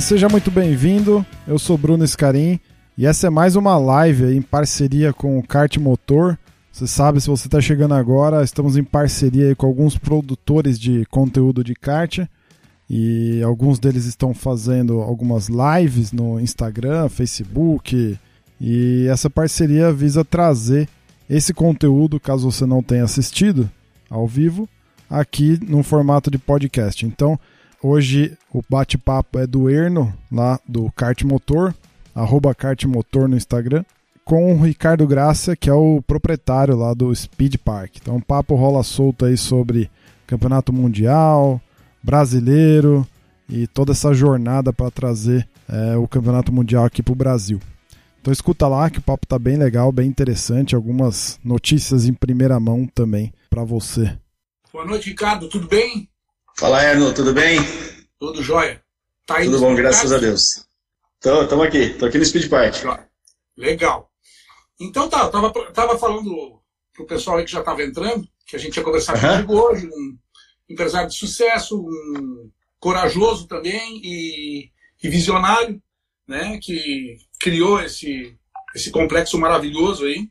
seja muito bem-vindo. Eu sou Bruno Scarim e essa é mais uma live em parceria com o Kart Motor. Você sabe, se você está chegando agora, estamos em parceria com alguns produtores de conteúdo de kart e alguns deles estão fazendo algumas lives no Instagram, Facebook e essa parceria visa trazer esse conteúdo, caso você não tenha assistido ao vivo, aqui no formato de podcast. Então, Hoje o bate-papo é do Erno, lá do Kart Motor, arroba Kart Motor no Instagram, com o Ricardo Graça, que é o proprietário lá do Speed Park. Então o papo rola solto aí sobre campeonato mundial, brasileiro e toda essa jornada para trazer é, o campeonato mundial aqui para o Brasil. Então escuta lá que o papo tá bem legal, bem interessante, algumas notícias em primeira mão também para você. Boa noite, Ricardo, tudo bem? Fala, Erno, tudo bem? Tudo jóia. Tá tudo bom, graças a Deus. Estamos aqui, tô aqui no Speed Park. Legal. Então tá, eu tava, tava falando pro pessoal aí que já estava entrando, que a gente ia conversar uhum. comigo hoje, um empresário de sucesso, um corajoso também e, e visionário, né, que criou esse, esse complexo maravilhoso aí.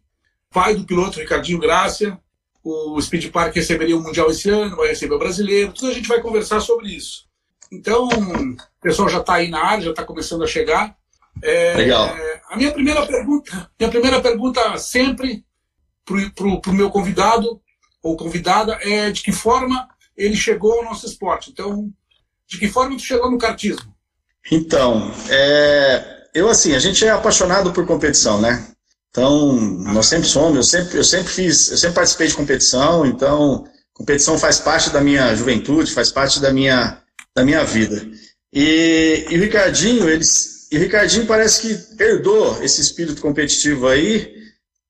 Pai do piloto Ricardinho Grácia, o Speed Park receberia o Mundial esse ano, vai receber o Brasileiro, tudo a gente vai conversar sobre isso. Então, o pessoal já está aí na área, já está começando a chegar. É, Legal. A minha primeira pergunta, minha primeira pergunta sempre para o meu convidado ou convidada é de que forma ele chegou ao nosso esporte. Então, de que forma tu chegou no kartismo? Então, é, eu assim, a gente é apaixonado por competição, né? Então, nós sempre somos, eu sempre, eu sempre fiz, eu sempre participei de competição, então competição faz parte da minha juventude, faz parte da minha, da minha vida. E, e o Ricardinho, eles, e o Ricardinho parece que herdou esse espírito competitivo aí,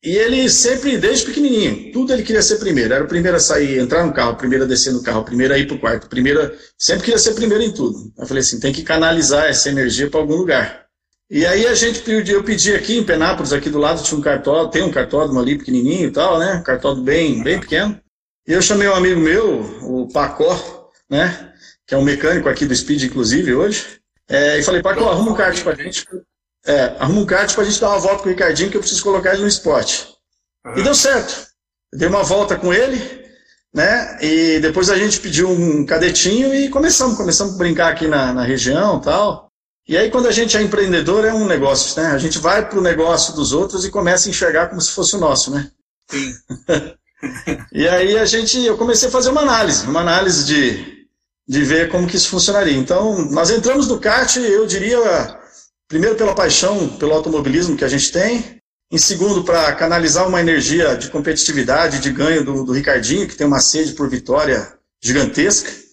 e ele sempre, desde pequenininho, tudo ele queria ser primeiro. Era o primeiro a sair, entrar no carro, o primeiro a descer no carro, o primeiro a ir pro quarto, primeiro, sempre queria ser primeiro em tudo. Eu falei assim, tem que canalizar essa energia para algum lugar. E aí a gente pediu, eu pedi aqui em Penápolis, aqui do lado tinha um cartódromo, tem um cartódromo ali pequenininho e tal, né? Um cartódromo bem, bem pequeno. E eu chamei um amigo meu, o Pacó, né? Que é um mecânico aqui do Speed, inclusive, hoje. É, e falei, Pacó, arruma um kart pra gente. É, arruma um kart pra gente dar uma volta com o Ricardinho, que eu preciso colocar ele no esporte. Uhum. E deu certo. Eu dei uma volta com ele, né? E depois a gente pediu um cadetinho e começamos, começamos a brincar aqui na, na região tal. E aí, quando a gente é empreendedor, é um negócio, né? A gente vai para o negócio dos outros e começa a enxergar como se fosse o nosso, né? Sim. e aí a gente, eu comecei a fazer uma análise, uma análise de, de ver como que isso funcionaria. Então, nós entramos no kart, eu diria, primeiro pela paixão pelo automobilismo que a gente tem, em segundo para canalizar uma energia de competitividade, de ganho do, do Ricardinho, que tem uma sede por vitória gigantesca.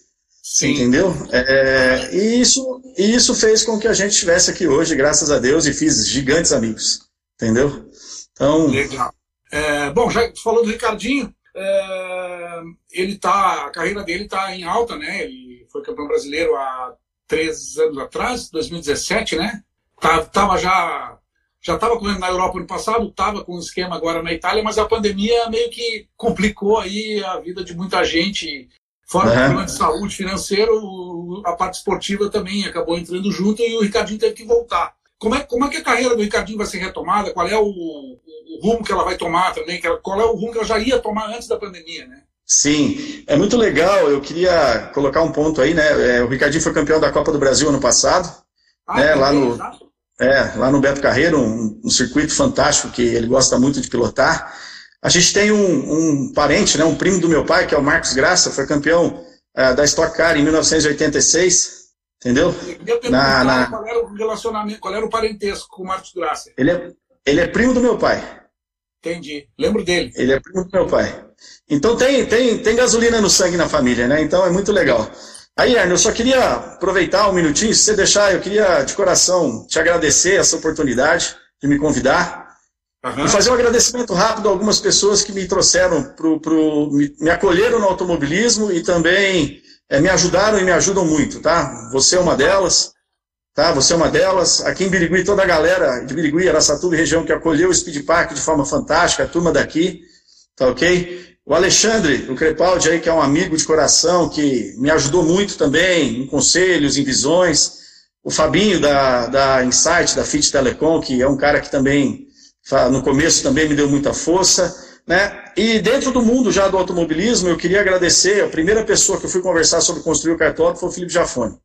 Sim. Entendeu? É, e isso, isso fez com que a gente estivesse aqui hoje, graças a Deus, e fiz gigantes amigos. Entendeu? Então. Legal. É, bom, já falou do Ricardinho. É, ele tá, a carreira dele está em alta, né? Ele foi campeão brasileiro há três anos atrás, 2017, né? Tá, tava já já estava correndo na Europa no passado, estava com um esquema agora na Itália, mas a pandemia meio que complicou aí a vida de muita gente Fora uhum. o problema de saúde financeiro, a parte esportiva também acabou entrando junto e o Ricardinho teve que voltar. Como é, como é que a carreira do Ricardinho vai ser retomada? Qual é o, o, rumo que ela vai tomar também? Qual é o rumo que ela já ia tomar antes da pandemia, né? Sim, é muito legal. Eu queria colocar um ponto aí, né? É, o Ricardinho foi campeão da Copa do Brasil ano passado, ah, né? Lá no, é, lá no Beto Carreiro, um, um circuito fantástico que ele gosta muito de pilotar. A gente tem um, um, parente, né, um primo do meu pai, que é o Marcos Graça, foi campeão uh, da Stock Car em 1986, entendeu? Na, na... Qual era o relacionamento, qual era o parentesco com o Marcos Graça? Ele é, ele é primo do meu pai. Entendi. Lembro dele. Ele é primo do meu pai. Então tem, tem, tem gasolina no sangue na família, né? Então é muito legal. Aí, Arno, eu só queria aproveitar um minutinho, se você deixar, eu queria de coração te agradecer essa oportunidade de me convidar. Uhum. Fazer um agradecimento rápido a algumas pessoas que me trouxeram, pro, pro, me, me acolheram no automobilismo e também é, me ajudaram e me ajudam muito, tá? Você é uma delas, tá? Você é uma delas. Aqui em Birigui, toda a galera de Birigui, Araçatuba e região que acolheu o Speed Park de forma fantástica, a turma daqui, tá ok? O Alexandre, o Crepaldi aí, que é um amigo de coração, que me ajudou muito também em conselhos, em visões. o Fabinho da, da Insight, da Fit Telecom, que é um cara que também, no começo também me deu muita força, né? E dentro do mundo já do automobilismo, eu queria agradecer, a primeira pessoa que eu fui conversar sobre construir o cartódromo foi o Felipe Jafone.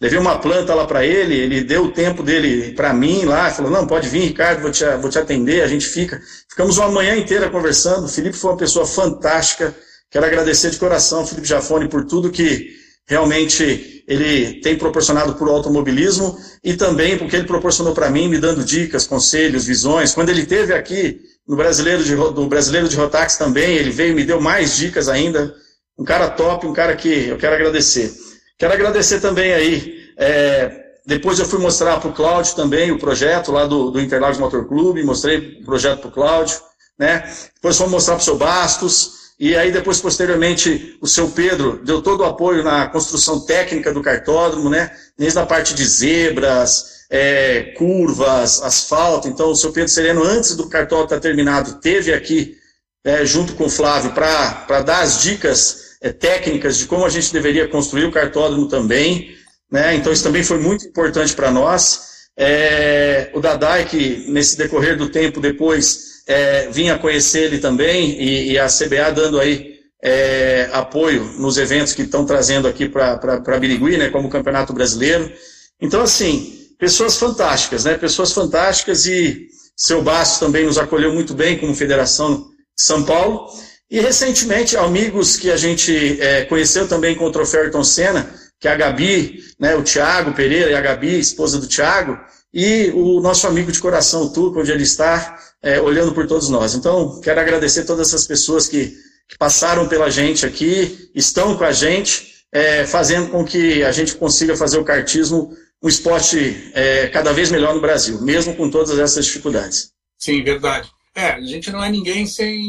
Levei uma planta lá para ele, ele deu o tempo dele para mim lá, falou: Não, pode vir, Ricardo, vou te, vou te atender. A gente fica. Ficamos uma manhã inteira conversando. O Felipe foi uma pessoa fantástica. Quero agradecer de coração, Felipe Jafone, por tudo que realmente ele tem proporcionado para o automobilismo e também porque ele proporcionou para mim, me dando dicas, conselhos, visões. Quando ele teve aqui no Brasileiro de, do Brasileiro de Rotax também, ele veio e me deu mais dicas ainda. Um cara top, um cara que eu quero agradecer. Quero agradecer também aí. É, depois eu fui mostrar para o Cláudio também o projeto lá do, do Interlagos Motor Clube, mostrei o projeto para o Cláudio, né? Depois fomos mostrar para o seu Bastos, e aí depois, posteriormente, o seu Pedro deu todo o apoio na construção técnica do cartódromo, né? Desde a parte de zebras, é, curvas, asfalto. Então, o seu Pedro Sereno, antes do cartódromo estar terminado, teve aqui, é, junto com o Flávio, para dar as dicas é, técnicas de como a gente deveria construir o cartódromo também. Né? Então, isso também foi muito importante para nós. É, o Dadai, que nesse decorrer do tempo depois é, vinha conhecer ele também, e, e a CBA dando aí é, apoio nos eventos que estão trazendo aqui para Birigui, né, como o Campeonato Brasileiro. Então, assim, pessoas fantásticas, né? Pessoas fantásticas e seu Bastos também nos acolheu muito bem como Federação de São Paulo. E recentemente, amigos que a gente é, conheceu também com o troféu Ayrton Senna, que é a Gabi, né, o Tiago Pereira e a Gabi, esposa do Tiago, e o nosso amigo de coração, o Tuco, onde ele está, é, olhando por todos nós. Então, quero agradecer todas essas pessoas que, que passaram pela gente aqui, estão com a gente, é, fazendo com que a gente consiga fazer o kartismo um esporte é, cada vez melhor no Brasil, mesmo com todas essas dificuldades. Sim, verdade. É, a gente não é ninguém sem,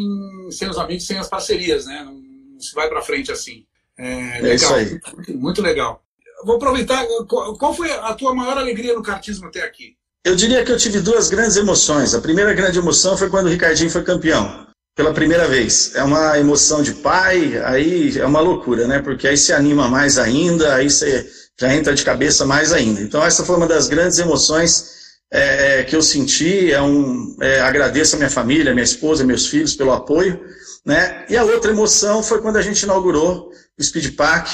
sem os amigos, sem as parcerias, né? Não, não se vai para frente assim. É, legal, é isso aí. Muito, muito legal. Vou aproveitar. Qual foi a tua maior alegria no kartismo até aqui? Eu diria que eu tive duas grandes emoções. A primeira grande emoção foi quando o Ricardinho foi campeão, pela primeira vez. É uma emoção de pai, aí é uma loucura, né? Porque aí se anima mais ainda, aí você já entra de cabeça mais ainda. Então, essa foi uma das grandes emoções é, é, que eu senti, é um, é, agradeço a minha família, minha esposa, meus filhos pelo apoio, né? E a outra emoção foi quando a gente inaugurou o Speed Park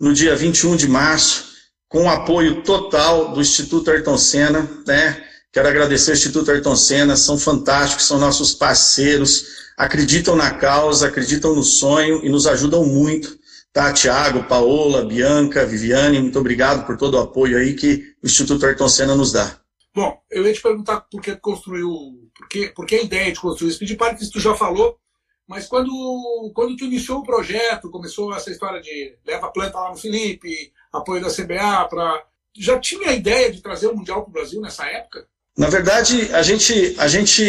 no dia 21 de março, com o apoio total do Instituto Ayrton Senna, né? Quero agradecer ao Instituto Ayrton Senna, são fantásticos, são nossos parceiros, acreditam na causa, acreditam no sonho e nos ajudam muito. Tá, Tiago, Paola, Bianca, Viviane, muito obrigado por todo o apoio aí que o Instituto Ayrton Senna nos dá. Bom, eu ia te perguntar por que construiu, por que, por que a ideia de construir o Speed Park, isso tu já falou, mas quando, quando tu iniciou o projeto, começou essa história de leva a planta lá no Felipe, apoio da CBA, para já tinha a ideia de trazer o Mundial para o Brasil nessa época? Na verdade, a gente, a gente,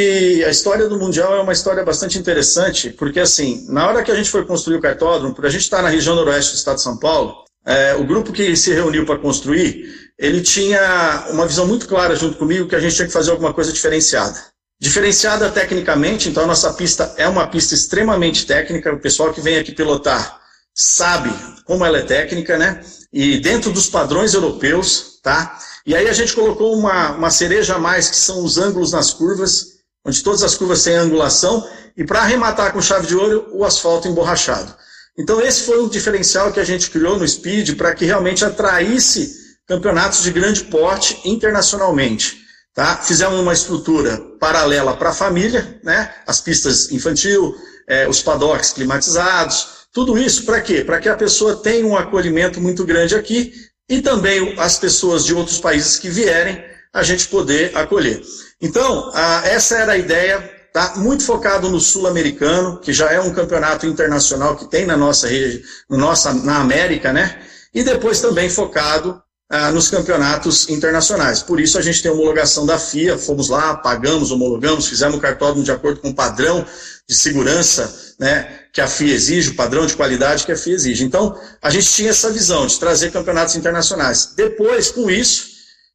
a história do Mundial é uma história bastante interessante, porque assim, na hora que a gente foi construir o cartódromo, por a gente estar tá na região noroeste do estado de São Paulo, é, o grupo que se reuniu para construir, ele tinha uma visão muito clara junto comigo que a gente tinha que fazer alguma coisa diferenciada. Diferenciada tecnicamente, então a nossa pista é uma pista extremamente técnica, o pessoal que vem aqui pilotar sabe como ela é técnica, né? E dentro dos padrões europeus, tá? E aí a gente colocou uma, uma cereja a mais, que são os ângulos nas curvas, onde todas as curvas têm angulação, e para arrematar com chave de ouro, o asfalto emborrachado. Então esse foi um diferencial que a gente criou no Speed para que realmente atraísse campeonatos de grande porte internacionalmente. Tá? Fizemos uma estrutura paralela para a família, né? as pistas infantil, é, os paddocks climatizados, tudo isso para quê? Para que a pessoa tenha um acolhimento muito grande aqui e também as pessoas de outros países que vierem, a gente poder acolher. Então, a, essa era a ideia tá muito focado no sul-americano, que já é um campeonato internacional que tem na nossa rede, no nossa, na América, né? E depois também focado ah, nos campeonatos internacionais. Por isso a gente tem homologação da FIA, fomos lá, pagamos, homologamos, fizemos o cartódromo de acordo com o padrão de segurança, né? Que a FIA exige, o padrão de qualidade que a FIA exige. Então, a gente tinha essa visão de trazer campeonatos internacionais. Depois, com isso,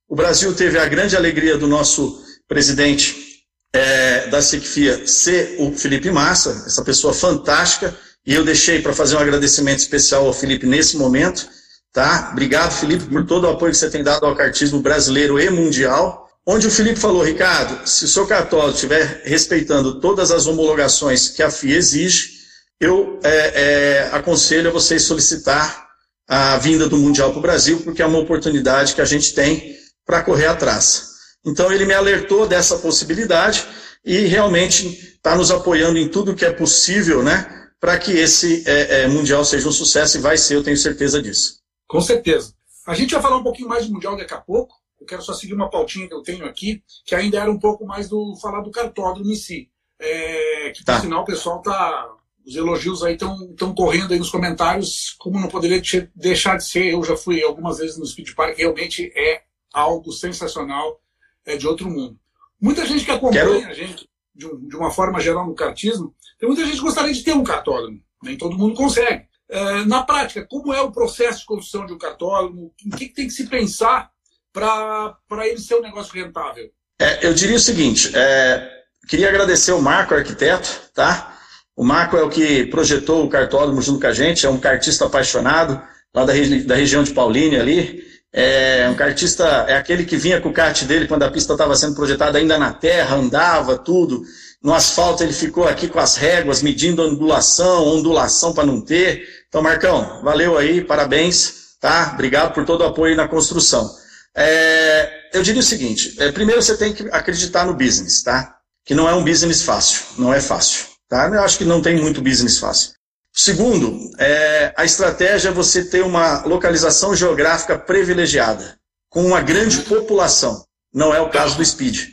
o Brasil teve a grande alegria do nosso presidente é, da SICFIA ser o Felipe Massa, essa pessoa fantástica, e eu deixei para fazer um agradecimento especial ao Felipe nesse momento, tá? Obrigado, Felipe, por todo o apoio que você tem dado ao cartismo brasileiro e mundial. Onde o Felipe falou, Ricardo, se o seu cartório estiver respeitando todas as homologações que a FIA exige, eu é, é, aconselho a vocês solicitar a vinda do Mundial para o Brasil, porque é uma oportunidade que a gente tem para correr atrás. Então ele me alertou dessa possibilidade e realmente está nos apoiando em tudo que é possível, né, para que esse é, é, Mundial seja um sucesso e vai ser, eu tenho certeza disso. Com certeza. A gente vai falar um pouquinho mais de Mundial daqui a pouco. Eu quero só seguir uma pautinha que eu tenho aqui, que ainda era um pouco mais do falar do cartódromo em si. É, que, por tá. sinal, o pessoal tá os elogios aí estão correndo aí nos comentários, como não poderia deixar de ser. Eu já fui algumas vezes no Speed Park, realmente é algo sensacional, é de outro mundo. Muita gente que acompanha Quero... a gente de, um, de, uma forma geral no kartismo, tem muita gente que gostaria de ter um cartódromo. Nem todo mundo consegue. É, na prática, como é o processo de construção de um cartódromo? O que, que tem que se pensar para ele ser um negócio rentável? É, eu diria o seguinte: é, queria agradecer o Marco, arquiteto, tá? O Marco é o que projetou o cartódromo junto com a gente, é um cartista apaixonado, lá da, regi da região de Paulínia ali. É um cartista, é aquele que vinha com o kart dele quando a pista estava sendo projetada ainda na terra, andava, tudo. No asfalto ele ficou aqui com as réguas, medindo ondulação, ondulação para não ter. Então, Marcão, valeu aí, parabéns, tá? Obrigado por todo o apoio na construção. É, eu diria o seguinte: é, primeiro você tem que acreditar no business, tá? Que não é um business fácil, não é fácil. Tá? Eu acho que não tem muito business fácil. Segundo, é, a estratégia é você ter uma localização geográfica privilegiada, com uma grande população. Não é o caso do Speed.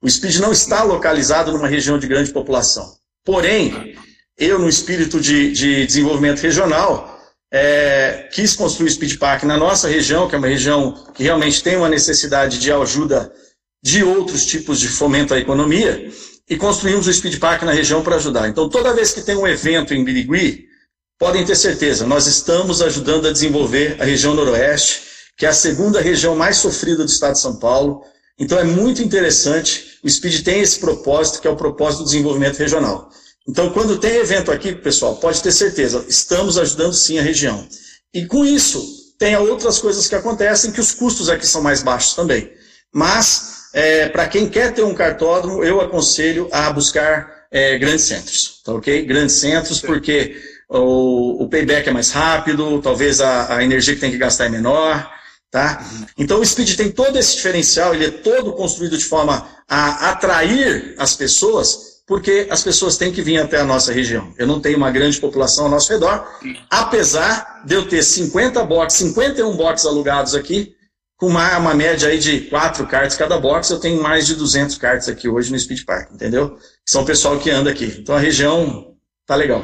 O Speed não está localizado numa região de grande população. Porém, eu, no espírito de, de desenvolvimento regional, é, quis construir o Speed Park na nossa região, que é uma região que realmente tem uma necessidade de ajuda de outros tipos de fomento à economia, e construímos o Speed Park na região para ajudar. Então, toda vez que tem um evento em Birigui, podem ter certeza, nós estamos ajudando a desenvolver a região noroeste, que é a segunda região mais sofrida do estado de São Paulo. Então, é muito interessante. O Speed tem esse propósito, que é o propósito do desenvolvimento regional. Então, quando tem evento aqui, pessoal, pode ter certeza, estamos ajudando sim a região. E com isso, tem outras coisas que acontecem que os custos aqui são mais baixos também. Mas é, para quem quer ter um cartódromo, eu aconselho a buscar é, grandes centros, tá ok? Grandes centros, porque o, o payback é mais rápido, talvez a, a, energia que tem que gastar é menor, tá? Então o Speed tem todo esse diferencial, ele é todo construído de forma a atrair as pessoas, porque as pessoas têm que vir até a nossa região. Eu não tenho uma grande população ao nosso redor, apesar de eu ter 50 boxes, 51 boxes alugados aqui, com uma, uma média aí de quatro cartas cada box, eu tenho mais de 200 cartas aqui hoje no Speed Park, entendeu? São o pessoal que anda aqui. Então a região tá legal.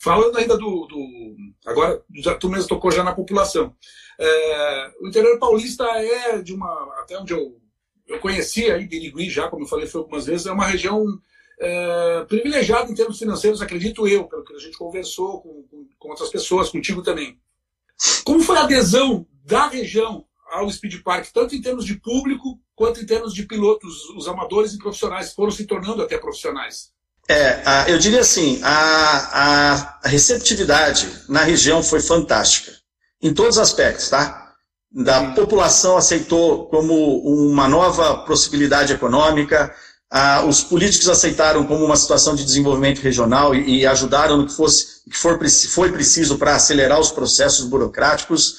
Falando ainda do. do agora, já, tu mesmo tocou já na população. É, o interior paulista é de uma. Até onde eu, eu conheci aí, Birigui já, como eu falei foi algumas vezes, é uma região é, privilegiada em termos financeiros, acredito eu, pelo que a gente conversou com, com, com outras pessoas, contigo também. Como foi a adesão da região ao Speed Park, tanto em termos de público quanto em termos de pilotos, os amadores e profissionais foram se tornando até profissionais. É, eu diria assim, a, a receptividade na região foi fantástica, em todos os aspectos, tá? Da população aceitou como uma nova possibilidade econômica, os políticos aceitaram como uma situação de desenvolvimento regional e, e ajudaram no que fosse que for, foi preciso para acelerar os processos burocráticos.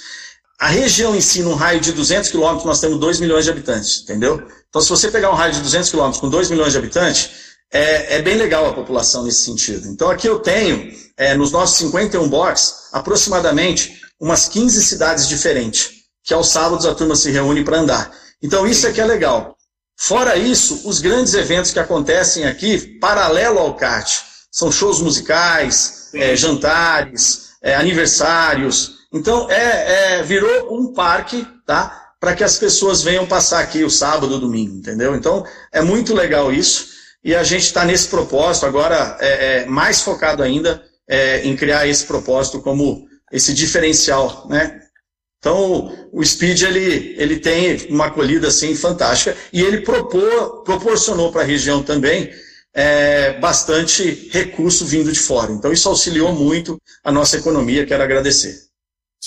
A região em si, num raio de 200 quilômetros, nós temos 2 milhões de habitantes, entendeu? Então, se você pegar um raio de 200 quilômetros com 2 milhões de habitantes, é, é, bem legal a população nesse sentido. Então, aqui eu tenho, é, nos nossos 51 box, aproximadamente umas 15 cidades diferentes, que aos sábados a turma se reúne para andar. Então, isso é que é legal. Fora isso, os grandes eventos que acontecem aqui, paralelo ao kart, são shows musicais, é, jantares, é, aniversários, então, é, é virou um parque, tá? Para que as pessoas venham passar aqui o sábado, domingo, entendeu? Então, é muito legal isso. E a gente está nesse propósito agora, é, é mais focado ainda é, em criar esse propósito como esse diferencial, né? Então, o Speed ele, ele tem uma acolhida assim fantástica e ele propor, proporcionou para a região também é, bastante recurso vindo de fora. Então, isso auxiliou muito a nossa economia, quero agradecer.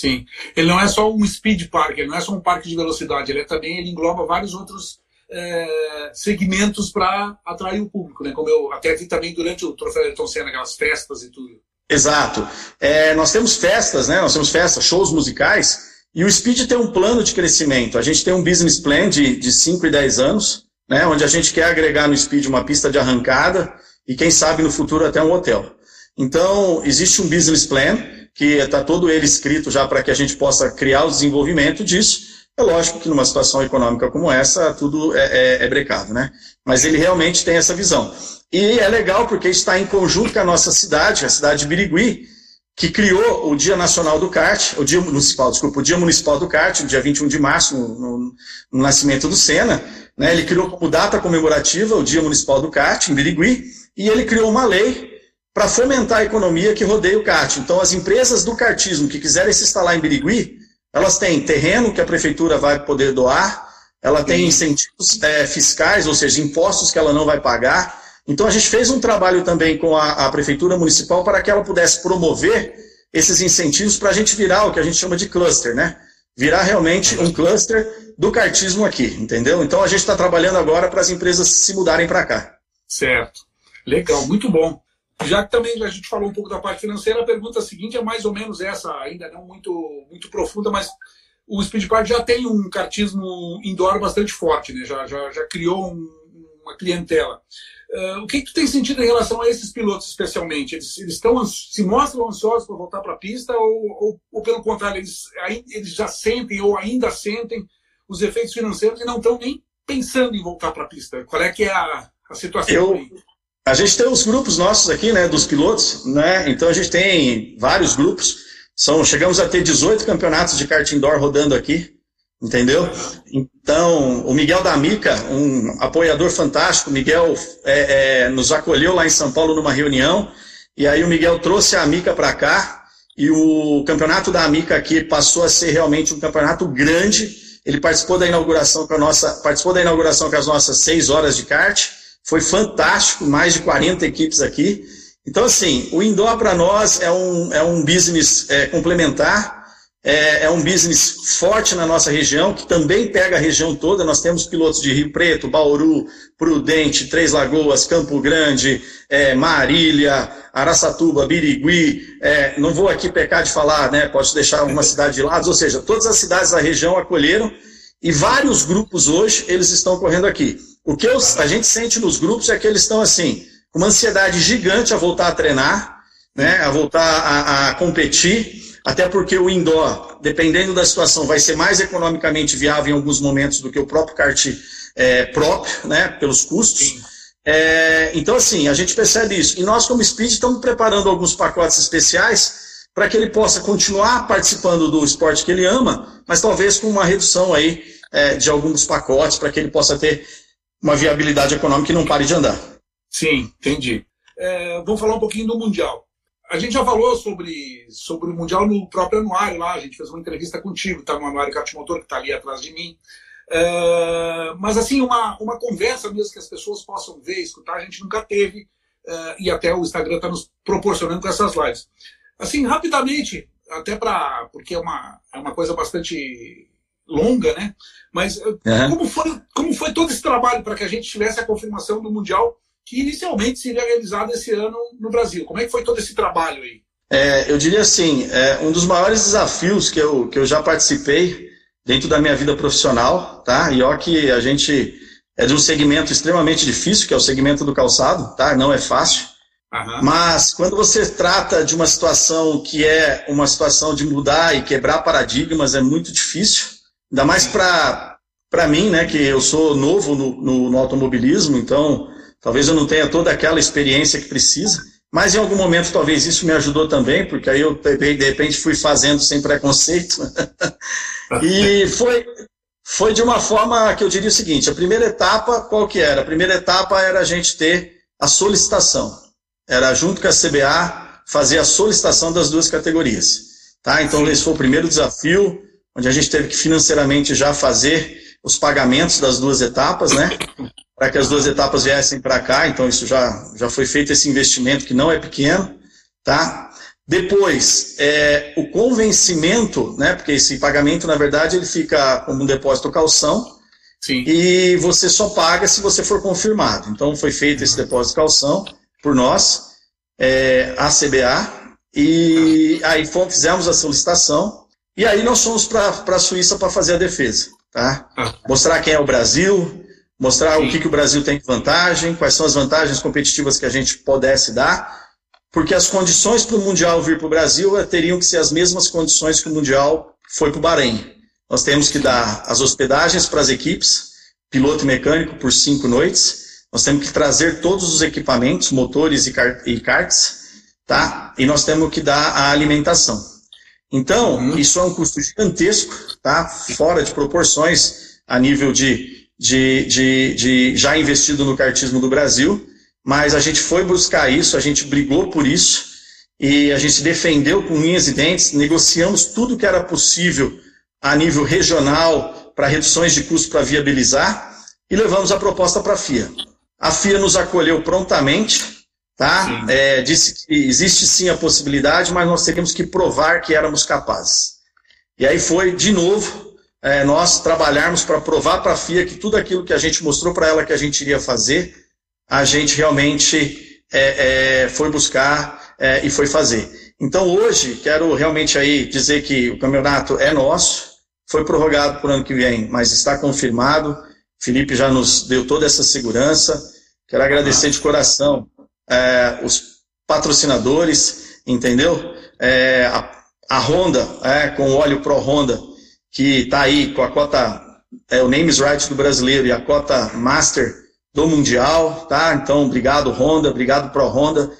Sim. Ele não é só um speed park, ele não é só um parque de velocidade, ele é também ele engloba vários outros é, segmentos para atrair o público, né? Como eu até vi também durante o Troféu Ayrton Senna, aquelas festas e tudo. Exato. É, nós temos festas, né? Nós temos festas, shows musicais, e o Speed tem um plano de crescimento. A gente tem um business plan de, de 5 e 10 anos, né? Onde a gente quer agregar no Speed uma pista de arrancada e, quem sabe, no futuro até um hotel. Então, existe um business plan que está todo ele escrito já para que a gente possa criar o desenvolvimento disso. É lógico que numa situação econômica como essa, tudo é, é, é brecado, né? Mas ele realmente tem essa visão. E é legal porque está em conjunto com a nossa cidade, a cidade de Birigui, que criou o Dia Nacional do Kart, o Dia Municipal, desculpa, o Dia Municipal do Kart, no dia 21 de março, no, no, no nascimento do Sena. Né? Ele criou como data comemorativa o Dia Municipal do Kart, em Birigui, e ele criou uma lei para fomentar a economia que rodeia o kart. Então, as empresas do kartismo que quiserem se instalar em Birigui, elas têm terreno que a prefeitura vai poder doar, ela tem incentivos é, fiscais, ou seja, impostos que ela não vai pagar, então a gente fez um trabalho também com a, a Prefeitura Municipal para que ela pudesse promover esses incentivos para a gente virar o que a gente chama de cluster, né? Virar realmente um cluster do cartismo aqui, entendeu? Então a gente está trabalhando agora para as empresas se mudarem para cá. Certo. Legal, muito bom. Já que também a gente falou um pouco da parte financeira, a pergunta seguinte é mais ou menos essa, ainda não muito, muito profunda, mas o Speed Park já tem um cartismo indoor bastante forte, né? já, já, já criou um, uma clientela. Uh, o que, que tu tem sentido em relação a esses pilotos, especialmente? Eles, eles estão, se mostram ansiosos para voltar para a pista ou, ou, ou, pelo contrário, eles, eles já sentem ou ainda sentem os efeitos financeiros e não estão nem pensando em voltar para a pista? Qual é que é a, a situação Eu... aí? A gente tem os grupos nossos aqui, né, dos pilotos, né? Então a gente tem vários grupos. São, chegamos a ter 18 campeonatos de kart indoor rodando aqui. Entendeu? Então, o Miguel da Mica, um apoiador fantástico, o Miguel é, é, nos acolheu lá em São Paulo numa reunião, e aí o Miguel trouxe a Mica para cá, e o campeonato da Mica aqui passou a ser realmente um campeonato grande. Ele participou da inauguração com a nossa, participou da inauguração com as nossas seis horas de kart. Foi fantástico, mais de 40 equipes aqui. Então, assim, o indoor para nós é um, é um business é, complementar é, é, um business forte na nossa região, que também pega a região toda. Nós temos pilotos de Rio Preto, Bauru, Prudente, Três Lagoas, Campo Grande, é, Marília, Araçatuba, Birigui. É, não vou aqui pecar de falar, né? Posso deixar uma cidade de lado, ou seja, todas as cidades da região acolheram e vários grupos hoje eles estão correndo aqui. O que eu, a gente sente nos grupos é que eles estão assim, com uma ansiedade gigante a voltar a treinar, né? A voltar a, a competir até porque o indoor, dependendo da situação, vai ser mais economicamente viável em alguns momentos do que o próprio kart é, próprio, né, pelos custos. É, então, assim, a gente percebe isso. E nós, como Speed, estamos preparando alguns pacotes especiais para que ele possa continuar participando do esporte que ele ama, mas talvez com uma redução aí é, de alguns pacotes para que ele possa ter uma viabilidade econômica e não pare de andar. Sim, entendi. É, vamos falar um pouquinho do Mundial. A gente já falou sobre, sobre o Mundial no próprio anuário lá, a gente fez uma entrevista contigo, está no anuário Kart Motor, que está ali atrás de mim. Uh, mas assim, uma, uma conversa mesmo que as pessoas possam ver, escutar, a gente nunca teve, uh, e até o Instagram está nos proporcionando com essas lives. Assim, rapidamente, até para. porque é uma, é uma coisa bastante longa, né? Mas uhum. como, foi, como foi todo esse trabalho para que a gente tivesse a confirmação do Mundial que inicialmente seria realizado esse ano no Brasil. Como é que foi todo esse trabalho aí? É, eu diria assim, é, um dos maiores desafios que eu, que eu já participei dentro da minha vida profissional, tá? E ó que a gente é de um segmento extremamente difícil, que é o segmento do calçado, tá? Não é fácil. Uhum. Mas quando você trata de uma situação que é uma situação de mudar e quebrar paradigmas, é muito difícil. Ainda mais para mim, né, que eu sou novo no, no, no automobilismo, então Talvez eu não tenha toda aquela experiência que precisa, mas em algum momento talvez isso me ajudou também, porque aí eu de repente fui fazendo sem preconceito. e foi, foi de uma forma que eu diria o seguinte: a primeira etapa, qual que era? A primeira etapa era a gente ter a solicitação. Era junto com a CBA fazer a solicitação das duas categorias. Tá? Então, esse foi o primeiro desafio, onde a gente teve que financeiramente já fazer os pagamentos das duas etapas, né? para que as duas etapas viessem para cá, então isso já, já foi feito esse investimento que não é pequeno, tá? Depois, é, o convencimento, né, porque esse pagamento, na verdade, ele fica como um depósito calção, Sim. e você só paga se você for confirmado. Então, foi feito esse depósito calção por nós, é, a CBA, e aí fomos, fizemos a solicitação, e aí nós fomos para a Suíça para fazer a defesa. Tá? Ah. Mostrar quem é o Brasil, mostrar Sim. o que, que o Brasil tem de vantagem, quais são as vantagens competitivas que a gente pudesse dar, porque as condições para o Mundial vir para o Brasil eh, teriam que ser as mesmas condições que o Mundial foi para o Bahrein. Nós temos que dar as hospedagens para as equipes, piloto e mecânico por cinco noites, nós temos que trazer todos os equipamentos, motores e, car e karts, tá? E nós temos que dar a alimentação. Então, uhum. isso é um custo gigantesco, tá? Fora de proporções a nível de de, de, de já investido no kartismo do Brasil, mas a gente foi buscar isso, a gente brigou por isso e a gente defendeu com unhas e dentes, negociamos tudo que era possível a nível regional para reduções de custo para viabilizar e levamos a proposta para a FIA. A FIA nos acolheu prontamente, tá? É, disse que existe sim a possibilidade, mas nós teríamos que provar que éramos capazes. E aí foi, de novo, é, nós trabalharmos para provar para a FIA que tudo aquilo que a gente mostrou para ela que a gente iria fazer, a gente realmente é, é, foi buscar é, e foi fazer. Então hoje, quero realmente aí dizer que o campeonato é nosso, foi prorrogado para o ano que vem, mas está confirmado. Felipe já nos deu toda essa segurança. Quero agradecer de coração é, os patrocinadores, entendeu? É, a, a Honda, com o óleo Pro Honda, que está aí com a cota, é, o Names Right do brasileiro e a cota Master do Mundial, tá? Então, obrigado Honda, obrigado Pro Honda,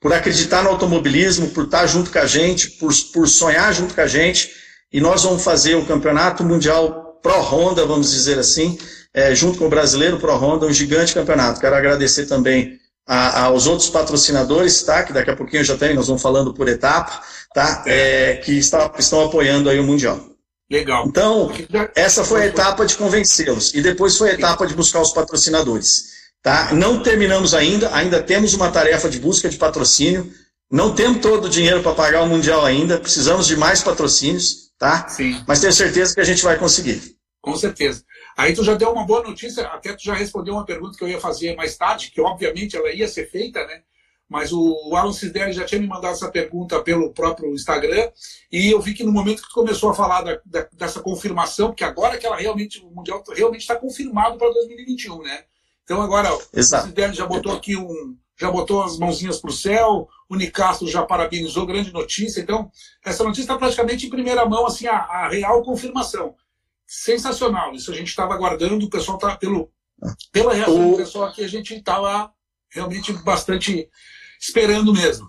por acreditar no automobilismo, por estar junto com a gente, por, por sonhar junto com a gente, e nós vamos fazer o Campeonato Mundial Pro Honda, vamos dizer assim, é, junto com o brasileiro Pro Honda, um gigante campeonato. Quero agradecer também a, aos outros patrocinadores, tá? Que daqui a pouquinho já tem, nós vamos falando por etapa, tá? É, que está, estão apoiando aí o Mundial. Legal. Então, essa foi a etapa de convencê-los. E depois foi a etapa de buscar os patrocinadores. Tá? Não terminamos ainda, ainda temos uma tarefa de busca de patrocínio. Não temos todo o dinheiro para pagar o Mundial ainda, precisamos de mais patrocínios, tá? Sim. Mas tenho certeza que a gente vai conseguir. Com certeza. Aí tu já deu uma boa notícia, até tu já respondeu uma pergunta que eu ia fazer mais tarde, que obviamente ela ia ser feita, né? mas o Alan Cisdelli já tinha me mandado essa pergunta pelo próprio Instagram, e eu vi que no momento que começou a falar da, da, dessa confirmação, porque agora que ela realmente, o Mundial realmente está confirmado para 2021, né? Então agora Exato. o Cisdelli já botou aqui um. Já botou as mãozinhas para o céu, o Nicastro já parabenizou, grande notícia. Então, essa notícia está praticamente em primeira mão, assim, a, a real confirmação. Sensacional. Isso a gente estava aguardando, o pessoal está pelo, pela reação o... do pessoal aqui, a gente estava realmente bastante esperando mesmo.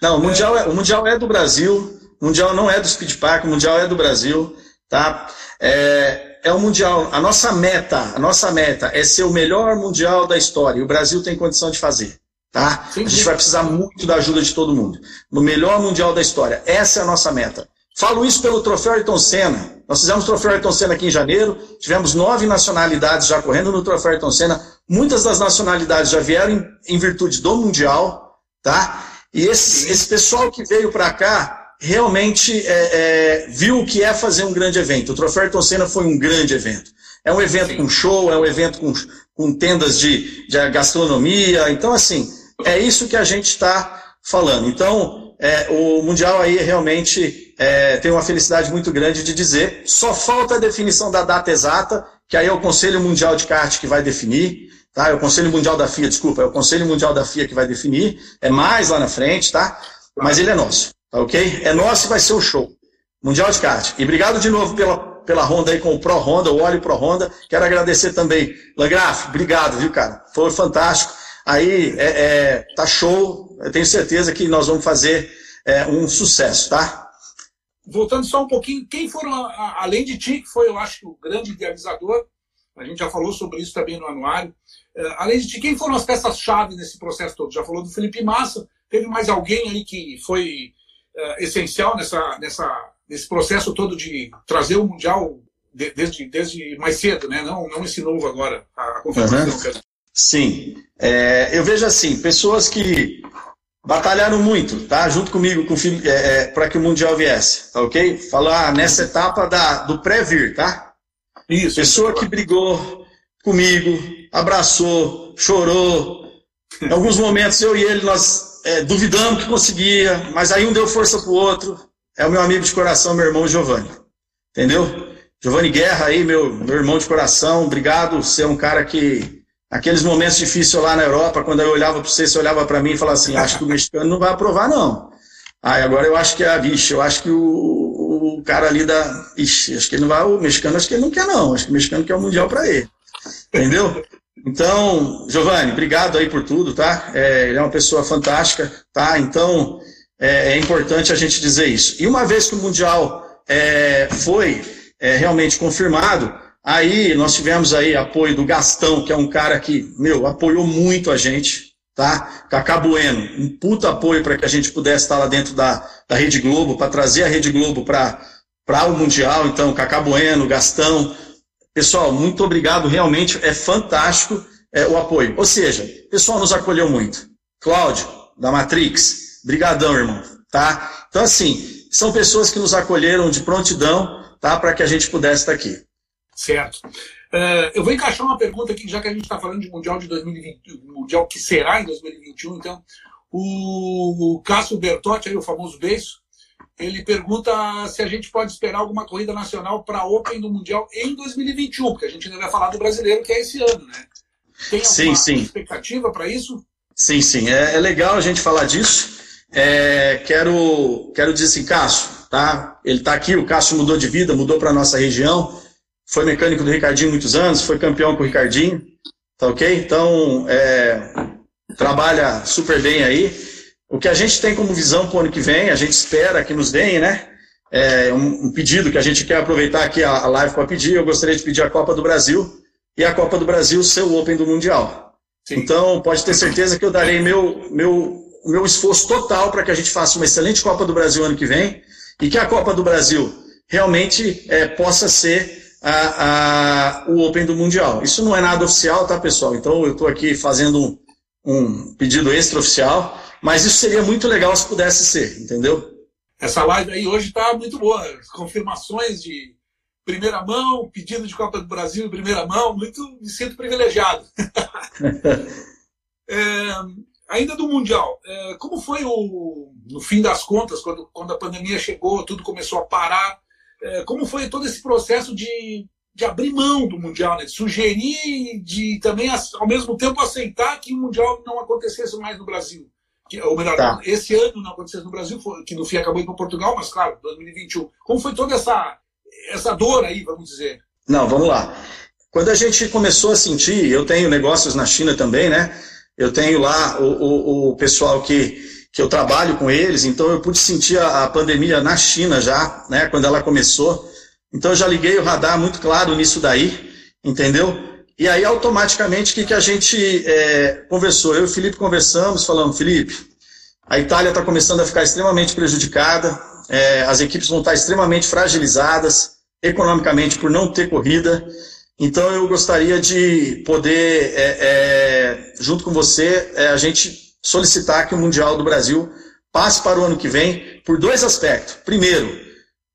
Não, o Mundial é, o mundial é do Brasil, o Mundial não é do Speed Park, o Mundial é do Brasil, tá? É, é o Mundial, a nossa meta, a nossa meta é ser o melhor Mundial da história, e o Brasil tem condição de fazer, tá? Sim. A gente vai precisar muito da ajuda de todo mundo. No melhor Mundial da história, essa é a nossa meta. Falo isso pelo troféu Ayrton Senna. Nós fizemos o troféu Ayrton Senna aqui em janeiro, tivemos nove nacionalidades já correndo no troféu Ayrton Senna. Muitas das nacionalidades já vieram em, em virtude do Mundial, tá? E esse, esse pessoal que veio para cá realmente é, é, viu o que é fazer um grande evento. O Troféu Ayrton Senna foi um grande evento. É um evento Sim. com show, é um evento com, com tendas de, de gastronomia. Então, assim, é isso que a gente está falando. Então, é, o Mundial aí realmente é, tem uma felicidade muito grande de dizer. Só falta a definição da data exata, que aí é o Conselho Mundial de Kart que vai definir. Tá? É o Conselho Mundial da FIA, desculpa, é o Conselho Mundial da FIA que vai definir, é mais lá na frente, tá? Mas ele é nosso, tá ok? É nosso e vai ser o show. Mundial de kart. E obrigado de novo pela, pela Honda aí com o Pro Honda, o óleo Pro Honda. Quero agradecer também. Langraf, obrigado, viu, cara? Foi fantástico. Aí, é, é, tá show. Eu tenho certeza que nós vamos fazer é, um sucesso, tá? Voltando só um pouquinho, quem foram, além de ti, que foi, eu acho, o grande idealizador, a gente já falou sobre isso também no anuário, Uh, além de quem foram as peças-chave nesse processo todo? Já falou do Felipe Massa, teve mais alguém aí que foi uh, essencial nessa, nessa, nesse processo todo de trazer o Mundial de, desde, desde mais cedo, né? não, não esse novo agora, a, a. Uhum. Sim, é, eu vejo assim, pessoas que batalharam muito, tá? Junto comigo, com é, é, para que o Mundial viesse, tá ok? Falar nessa etapa da, do pré-vir, tá? Isso. Pessoa que brigou comigo, abraçou, chorou. Em alguns momentos eu e ele nós é, duvidamos que conseguia, mas aí um deu força pro outro. É o meu amigo de coração, meu irmão Giovanni. Entendeu? Giovanni Guerra aí, meu, meu irmão de coração, obrigado. Você é um cara que, aqueles momentos difíceis lá na Europa, quando eu olhava para você, você olhava para mim e falava assim: acho que o mexicano não vai aprovar, não. Aí agora eu acho que é a vixe, eu acho que o, o cara ali da. Ixi, acho que ele não vai. O mexicano acho que ele não quer, não. Acho que o mexicano quer o Mundial para ele. Entendeu? Então, Giovanni, obrigado aí por tudo, tá? É, ele é uma pessoa fantástica, tá? Então, é, é, importante a gente dizer isso. E uma vez que o Mundial é, foi é, realmente confirmado, aí nós tivemos aí apoio do Gastão, que é um cara que, meu, apoiou muito a gente, tá? Cacá Bueno, um puta apoio para que a gente pudesse estar lá dentro da, da Rede Globo, para trazer a Rede Globo para o Mundial. Então, Cacá Bueno, Gastão. Pessoal, muito obrigado, realmente é fantástico é, o apoio. Ou seja, o pessoal nos acolheu muito. Cláudio, da Matrix, brigadão, irmão, tá? Então, assim, são pessoas que nos acolheram de prontidão, tá? Para que a gente pudesse estar aqui. Certo. Uh, eu vou encaixar uma pergunta aqui, já que a gente está falando de Mundial de 2020, Mundial que será em 2021, então. O, Cássio Bertotti, aí, o famoso beijo, ele pergunta se a gente pode esperar alguma corrida nacional para a Open do Mundial em 2021, porque a gente ainda vai falar do brasileiro, que é esse ano, né? Tem alguma sim, sim. expectativa para isso? Sim, sim. É, é legal a gente falar disso. É, quero, quero dizer assim, Cássio, tá? Ele está aqui, o Cássio mudou de vida, mudou para a nossa região, foi mecânico do Ricardinho muitos anos, foi campeão com o Ricardinho, tá ok? Então, é, trabalha super bem aí. O que a gente tem como visão para o ano que vem, a gente espera que nos deem, né? É um, um pedido que a gente quer aproveitar aqui a, a live para pedir. Eu gostaria de pedir a Copa do Brasil e a Copa do Brasil ser o Open do Mundial. Sim. Então, pode ter certeza que eu darei meu, meu o meu esforço total para que a gente faça uma excelente Copa do Brasil ano que vem e que a Copa do Brasil realmente é, possa ser a, a, o Open do Mundial. Isso não é nada oficial, tá, pessoal? Então eu estou aqui fazendo um, um pedido extraoficial, mas isso seria muito legal se pudesse ser, entendeu? Essa live aí hoje está muito boa. Confirmações de primeira mão, pedido de Copa do Brasil em primeira mão, muito me sinto privilegiado. é, Ainda do Mundial, é, como foi o, no fim das contas, quando, quando a pandemia chegou, tudo começou a parar, é, como foi todo esse processo de, de abrir mão do Mundial, né? de sugerir e de também, ao mesmo tempo, aceitar que o Mundial não acontecesse mais no Brasil? Que, ou melhor, tá. esse ano não acontecesse no Brasil, que no fim acabou indo para Portugal, mas claro, 2021. Como foi toda essa, essa dor aí, vamos dizer? Não, vamos lá. Quando a gente começou a sentir, eu tenho negócios na China também, né? Eu tenho lá o, o, o pessoal que, que eu trabalho com eles, então eu pude sentir a, a, pandemia na China já, né, quando ela começou. Então eu já liguei o radar muito claro nisso daí, entendeu? E aí automaticamente o que, que a gente é, conversou? Eu e o Felipe conversamos, falamos, Felipe, a Itália está começando a ficar extremamente prejudicada, é, as equipes vão estar extremamente fragilizadas economicamente por não ter corrida. Então eu gostaria de poder, é, é, junto com você, é, a gente solicitar que o Mundial do Brasil passe para o ano que vem por dois aspectos. Primeiro,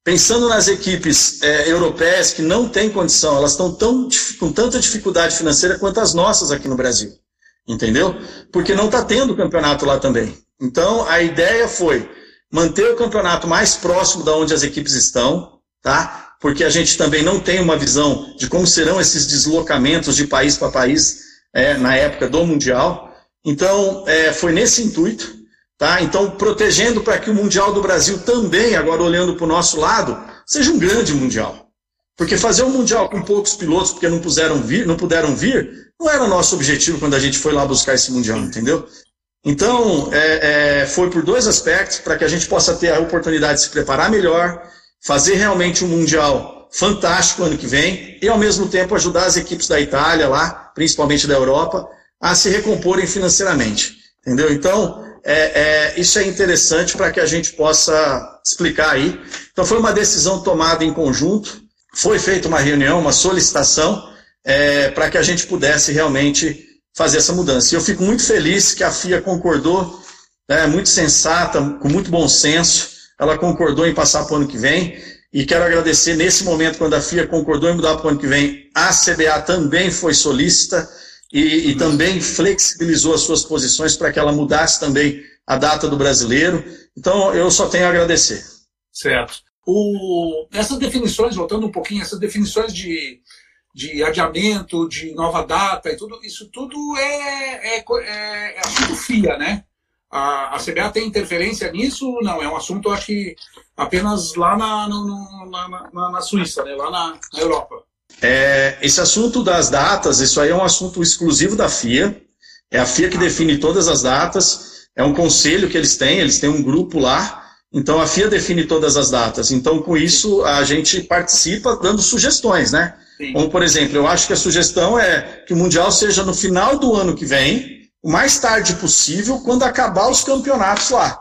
pensando nas equipes é, europeias que não têm condição, elas estão tão, com tanta dificuldade financeira quanto as nossas aqui no Brasil. Entendeu? Porque não está tendo campeonato lá também. Então a ideia foi manter o campeonato mais próximo da onde as equipes estão, tá? porque a gente também não tem uma visão de como serão esses deslocamentos de país para país é, na época do Mundial. Então, é, foi nesse intuito. Tá? Então, protegendo para que o Mundial do Brasil também, agora olhando para o nosso lado, seja um grande Mundial. Porque fazer um Mundial com poucos pilotos, porque não, puderam vir, não puderam vir, não era o nosso objetivo quando a gente foi lá buscar esse Mundial, entendeu? Então, é, é, foi por dois aspectos, para que a gente possa ter a oportunidade de se preparar melhor, fazer realmente um Mundial fantástico ano que vem e, ao mesmo tempo, ajudar as equipes da Itália lá, principalmente da Europa, a se recomporem financeiramente. Entendeu? Então, é, é, isso é interessante para que a gente possa explicar aí. Então, foi uma decisão tomada em conjunto, foi feita uma reunião, uma solicitação, é, para que a gente pudesse realmente fazer essa mudança. E eu fico muito feliz que a FIA concordou né, muito sensata, com muito bom senso. Ela concordou em passar para o ano que vem. E quero agradecer nesse momento, quando a FIA concordou em mudar para o ano que vem, a CBA também foi solícita e, e também flexibilizou as suas posições para que ela mudasse também a data do brasileiro. Então, eu só tenho a agradecer. Certo. O, essas definições, voltando um pouquinho, essas definições de, de adiamento, de nova data e tudo, isso tudo é, é, é, é assunto FIA, né? A, a CBA tem interferência nisso? Não, é um assunto, acho que apenas lá na, no, na, na, na, Suíça, né? lá na, na Europa. É, esse assunto das datas, isso aí é um assunto exclusivo da FIA. É a FIA que ah. define todas as datas. É um conselho que eles têm, eles têm um grupo lá então a FIA define todas as datas. Então, com isso, a gente participa dando sugestões, né? Sim. Como, por exemplo, eu acho que a sugestão é que o Mundial seja no final do ano que vem, o mais tarde possível, quando acabar os campeonatos lá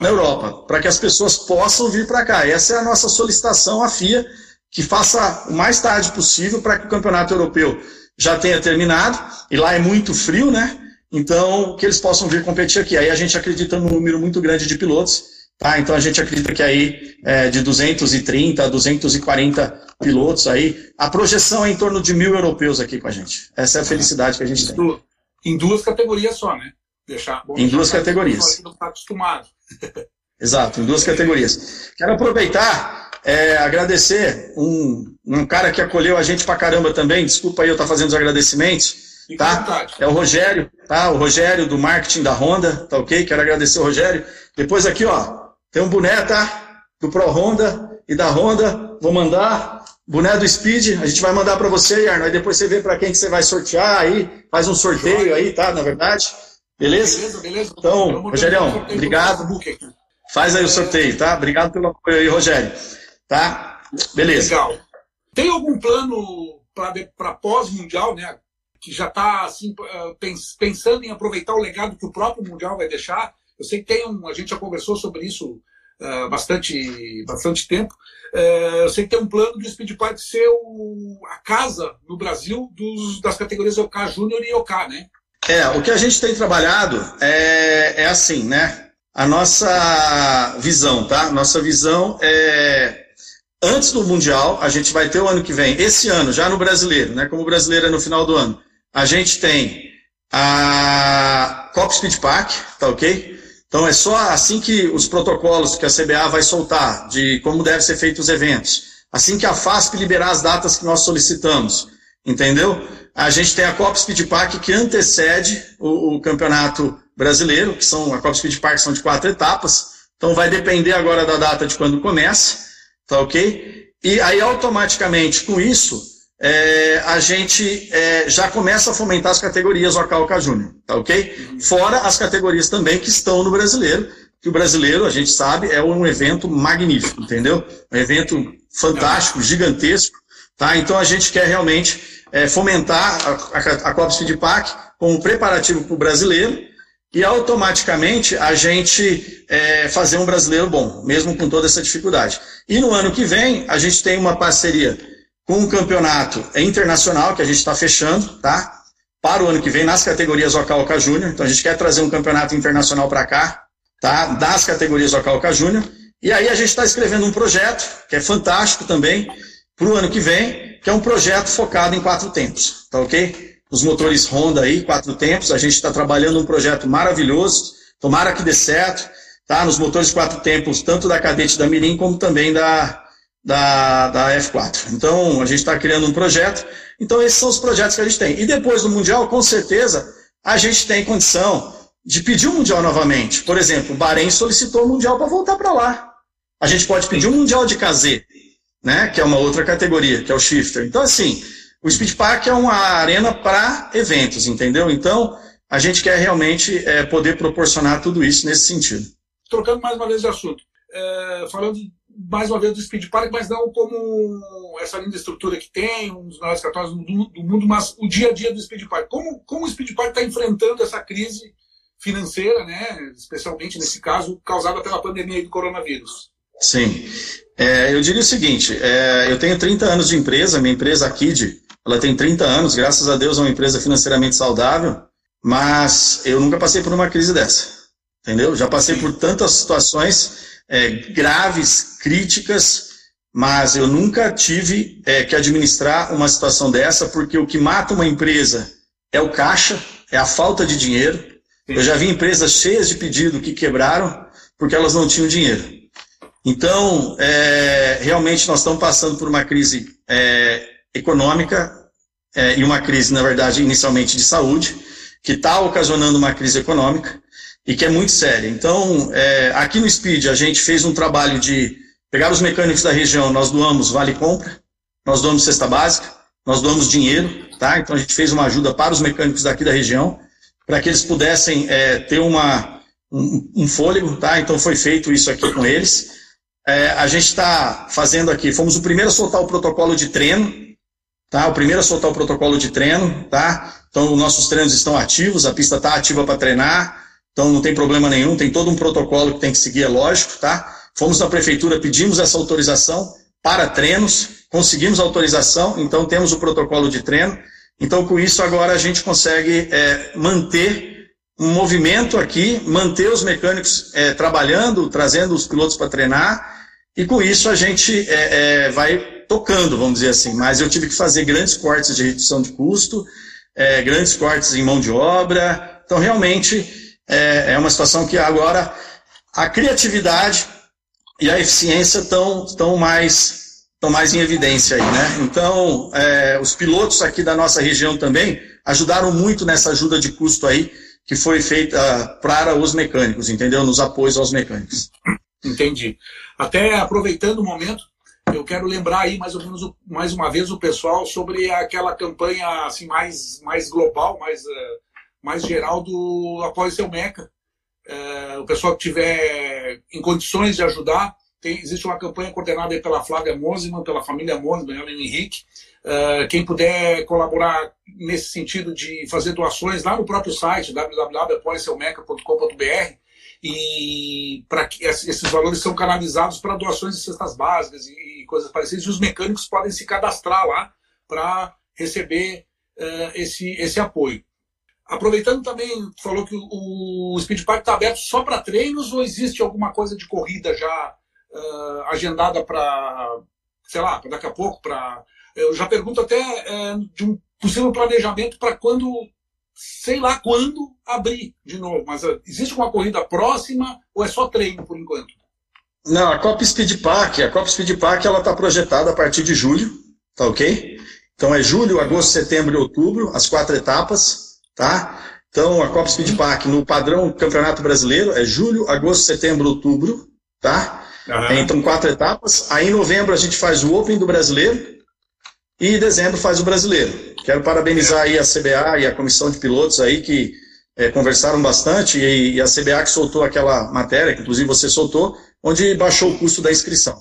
na Europa, para que as pessoas possam vir para cá. Essa é a nossa solicitação à FIA, que faça o mais tarde possível para que o campeonato europeu já tenha terminado, e lá é muito frio, né? Então, que eles possam vir competir aqui. Aí a gente acredita num número muito grande de pilotos Tá? Então a gente acredita que aí é, de 230 a 240 pilotos aí, a projeção é em torno de mil europeus aqui com a gente. Essa é a felicidade que a gente tem. Em duas categorias só, né? Deixar, em duas categorias. Não está acostumado. Exato, em duas categorias. Quero aproveitar, é, agradecer um, um cara que acolheu a gente pra caramba também. Desculpa aí eu estar tá fazendo os agradecimentos. Tá? É o Rogério, tá? O Rogério do marketing da Honda, tá ok? Quero agradecer o Rogério. Depois aqui, ó, tem um boné, tá? Do Pro Honda e da Honda. Vou mandar. Boné do Speed, a gente vai mandar para você, Arno. Aí depois você vê para quem que você vai sortear aí. Faz um sorteio aí, tá? Na verdade. Beleza? Beleza, beleza. Então, Rogério, obrigado. Faz aí o sorteio, tá? Obrigado pelo apoio aí, Rogério. Tá? Beleza. Legal. Tem algum plano para pós-mundial, né? Que já está assim, eh, pensando em aproveitar o legado que o próprio Mundial vai deixar? Eu sei que tem um, a gente já conversou sobre isso uh, bastante, bastante tempo. Uh, eu sei que tem um plano do Speed Park ser o, a casa no Brasil dos, das categorias OK Júnior e OK, né? É, o que a gente tem trabalhado é, é assim, né? A nossa visão, tá? Nossa visão é antes do Mundial, a gente vai ter o ano que vem, esse ano, já no brasileiro, né? Como o brasileiro é no final do ano, a gente tem a Copa Speed Park, tá ok? Então é só assim que os protocolos que a CBA vai soltar de como devem ser feitos os eventos, assim que a FASP liberar as datas que nós solicitamos, entendeu? A gente tem a Copa Speed Park que antecede o, o campeonato brasileiro, que são a Copa Speed Park são de quatro etapas, então vai depender agora da data de quando começa, tá ok? E aí automaticamente com isso é, a gente é, já começa a fomentar as categorias Ocalca Júnior, tá ok? Fora as categorias também que estão no brasileiro, que o brasileiro, a gente sabe, é um evento magnífico, entendeu? Um evento fantástico, gigantesco, tá? Então a gente quer realmente é, fomentar a, a, a Copa Speed Park como preparativo para o brasileiro e automaticamente a gente é, fazer um brasileiro bom, mesmo com toda essa dificuldade. E no ano que vem, a gente tem uma parceria com um campeonato internacional que a gente está fechando, tá? Para o ano que vem, nas categorias Ocalca Júnior. Então a gente quer trazer um campeonato internacional para cá, tá? Das categorias Ocalca Júnior. E aí a gente está escrevendo um projeto, que é fantástico também, para o ano que vem, que é um projeto focado em quatro tempos, tá ok? Os motores Honda aí, quatro tempos, a gente está trabalhando um projeto maravilhoso, tomara que dê certo, tá? Nos motores quatro tempos, tanto da Cadete da Mirim, como também da, da, da F4. Então, a gente está criando um projeto. Então, esses são os projetos que a gente tem. E depois do Mundial, com certeza, a gente tem condição de pedir o Mundial novamente. Por exemplo, o Bahrein solicitou o Mundial para voltar para lá. A gente pode pedir um Mundial de KZ, né, que é uma outra categoria, que é o Shifter. Então, assim, o Speed Park é uma arena para eventos, entendeu? Então, a gente quer realmente é, poder proporcionar tudo isso nesse sentido. Trocando mais uma vez de assunto. É, falando mais uma vez do Speed Park, mas não como essa linda estrutura que tem, um dos maiores cartões do, do, mundo, mas o dia a dia do Speed Park. Como, como o Speed Park está enfrentando essa crise financeira, né, especialmente nesse caso, causada pela pandemia do coronavírus? Sim. É, eu diria o seguinte, é, eu tenho 30 anos de empresa, minha empresa, a KID, ela tem 30 anos, graças a Deus é uma empresa financeiramente saudável, mas eu nunca passei por uma crise dessa. entendeu? Já passei por tantas situações é, graves, críticas, mas eu nunca tive é, que administrar uma situação dessa, porque o que mata uma empresa é o caixa, é a falta de dinheiro. Eu já vi empresas cheias de pedido que quebraram porque elas não tinham dinheiro. Então, é, realmente nós estamos passando por uma crise é, econômica é, e uma crise, na verdade, inicialmente de saúde, que está ocasionando uma crise econômica e que é muito séria. Então, é, aqui no Speed, a gente fez um trabalho de pegar os mecânicos da região, nós doamos vale compra, nós doamos cesta básica, nós doamos dinheiro, tá? Então a gente fez uma ajuda para os mecânicos daqui da região, para que eles pudessem é, ter uma, um, um, fôlego, tá? Então foi feito isso aqui com eles. É, a gente está fazendo aqui, fomos o primeiro a soltar o protocolo de treino, tá? O primeiro a soltar o protocolo de treino, tá? Então nossos treinos estão ativos, a pista está ativa para treinar, então não tem problema nenhum, tem todo um protocolo que tem que seguir, é lógico, tá? Fomos na prefeitura, pedimos essa autorização para treinos, conseguimos autorização, então temos o protocolo de treino. Então, com isso, agora a gente consegue é, manter um movimento aqui, manter os mecânicos é, trabalhando, trazendo os pilotos para treinar, e com isso a gente é, é, vai tocando, vamos dizer assim. Mas eu tive que fazer grandes cortes de redução de custo, é, grandes cortes em mão de obra. Então, realmente, é, é uma situação que agora a criatividade e a eficiência estão tão mais estão mais em evidência aí, né? Então, é, os pilotos aqui da nossa região também ajudaram muito nessa ajuda de custo aí que foi feita para os mecânicos, entendeu? Nos apoios aos mecânicos. Entendi. Até aproveitando o momento, eu quero lembrar aí mais ou menos mais uma vez o pessoal sobre aquela campanha assim mais mais global, mais uh, mais geral do apoio seu Meca. Uh, o pessoal que tiver em condições de ajudar, tem, existe uma campanha coordenada pela Flávia Mosiman, pela família Mosiman, Ellen Henrique. Uh, quem puder colaborar nesse sentido de fazer doações lá no próprio site www.apoieseumeca.com.br e para que esses valores são canalizados para doações de cestas básicas e, coisas parecidas. E os mecânicos podem se cadastrar lá para receber uh, esse, esse apoio. Aproveitando também, falou que o, o Speed Park está aberto só para treinos ou existe alguma coisa de corrida já uh, agendada para, sei lá, para daqui a pouco, para. Eu já pergunto até uh, de um possível planejamento para quando, sei lá quando, abrir de novo. Mas uh, existe uma corrida próxima ou é só treino por enquanto? Não, a Copa Speed Park, a Copa Speed Park ela está projetada a partir de julho, tá ok? Então é julho, agosto, setembro e outubro, as quatro etapas, tá? Então a Copa Speed Park no padrão Campeonato Brasileiro é julho, agosto, setembro, outubro, tá? Uhum. Então, quatro etapas. Aí, em novembro, a gente faz o Open do Brasileiro. E em dezembro faz o Brasileiro. Quero parabenizar aí a CBA e a comissão de pilotos aí que é, conversaram bastante e, e, a CBA que soltou aquela matéria, que inclusive você soltou, onde baixou o custo da inscrição.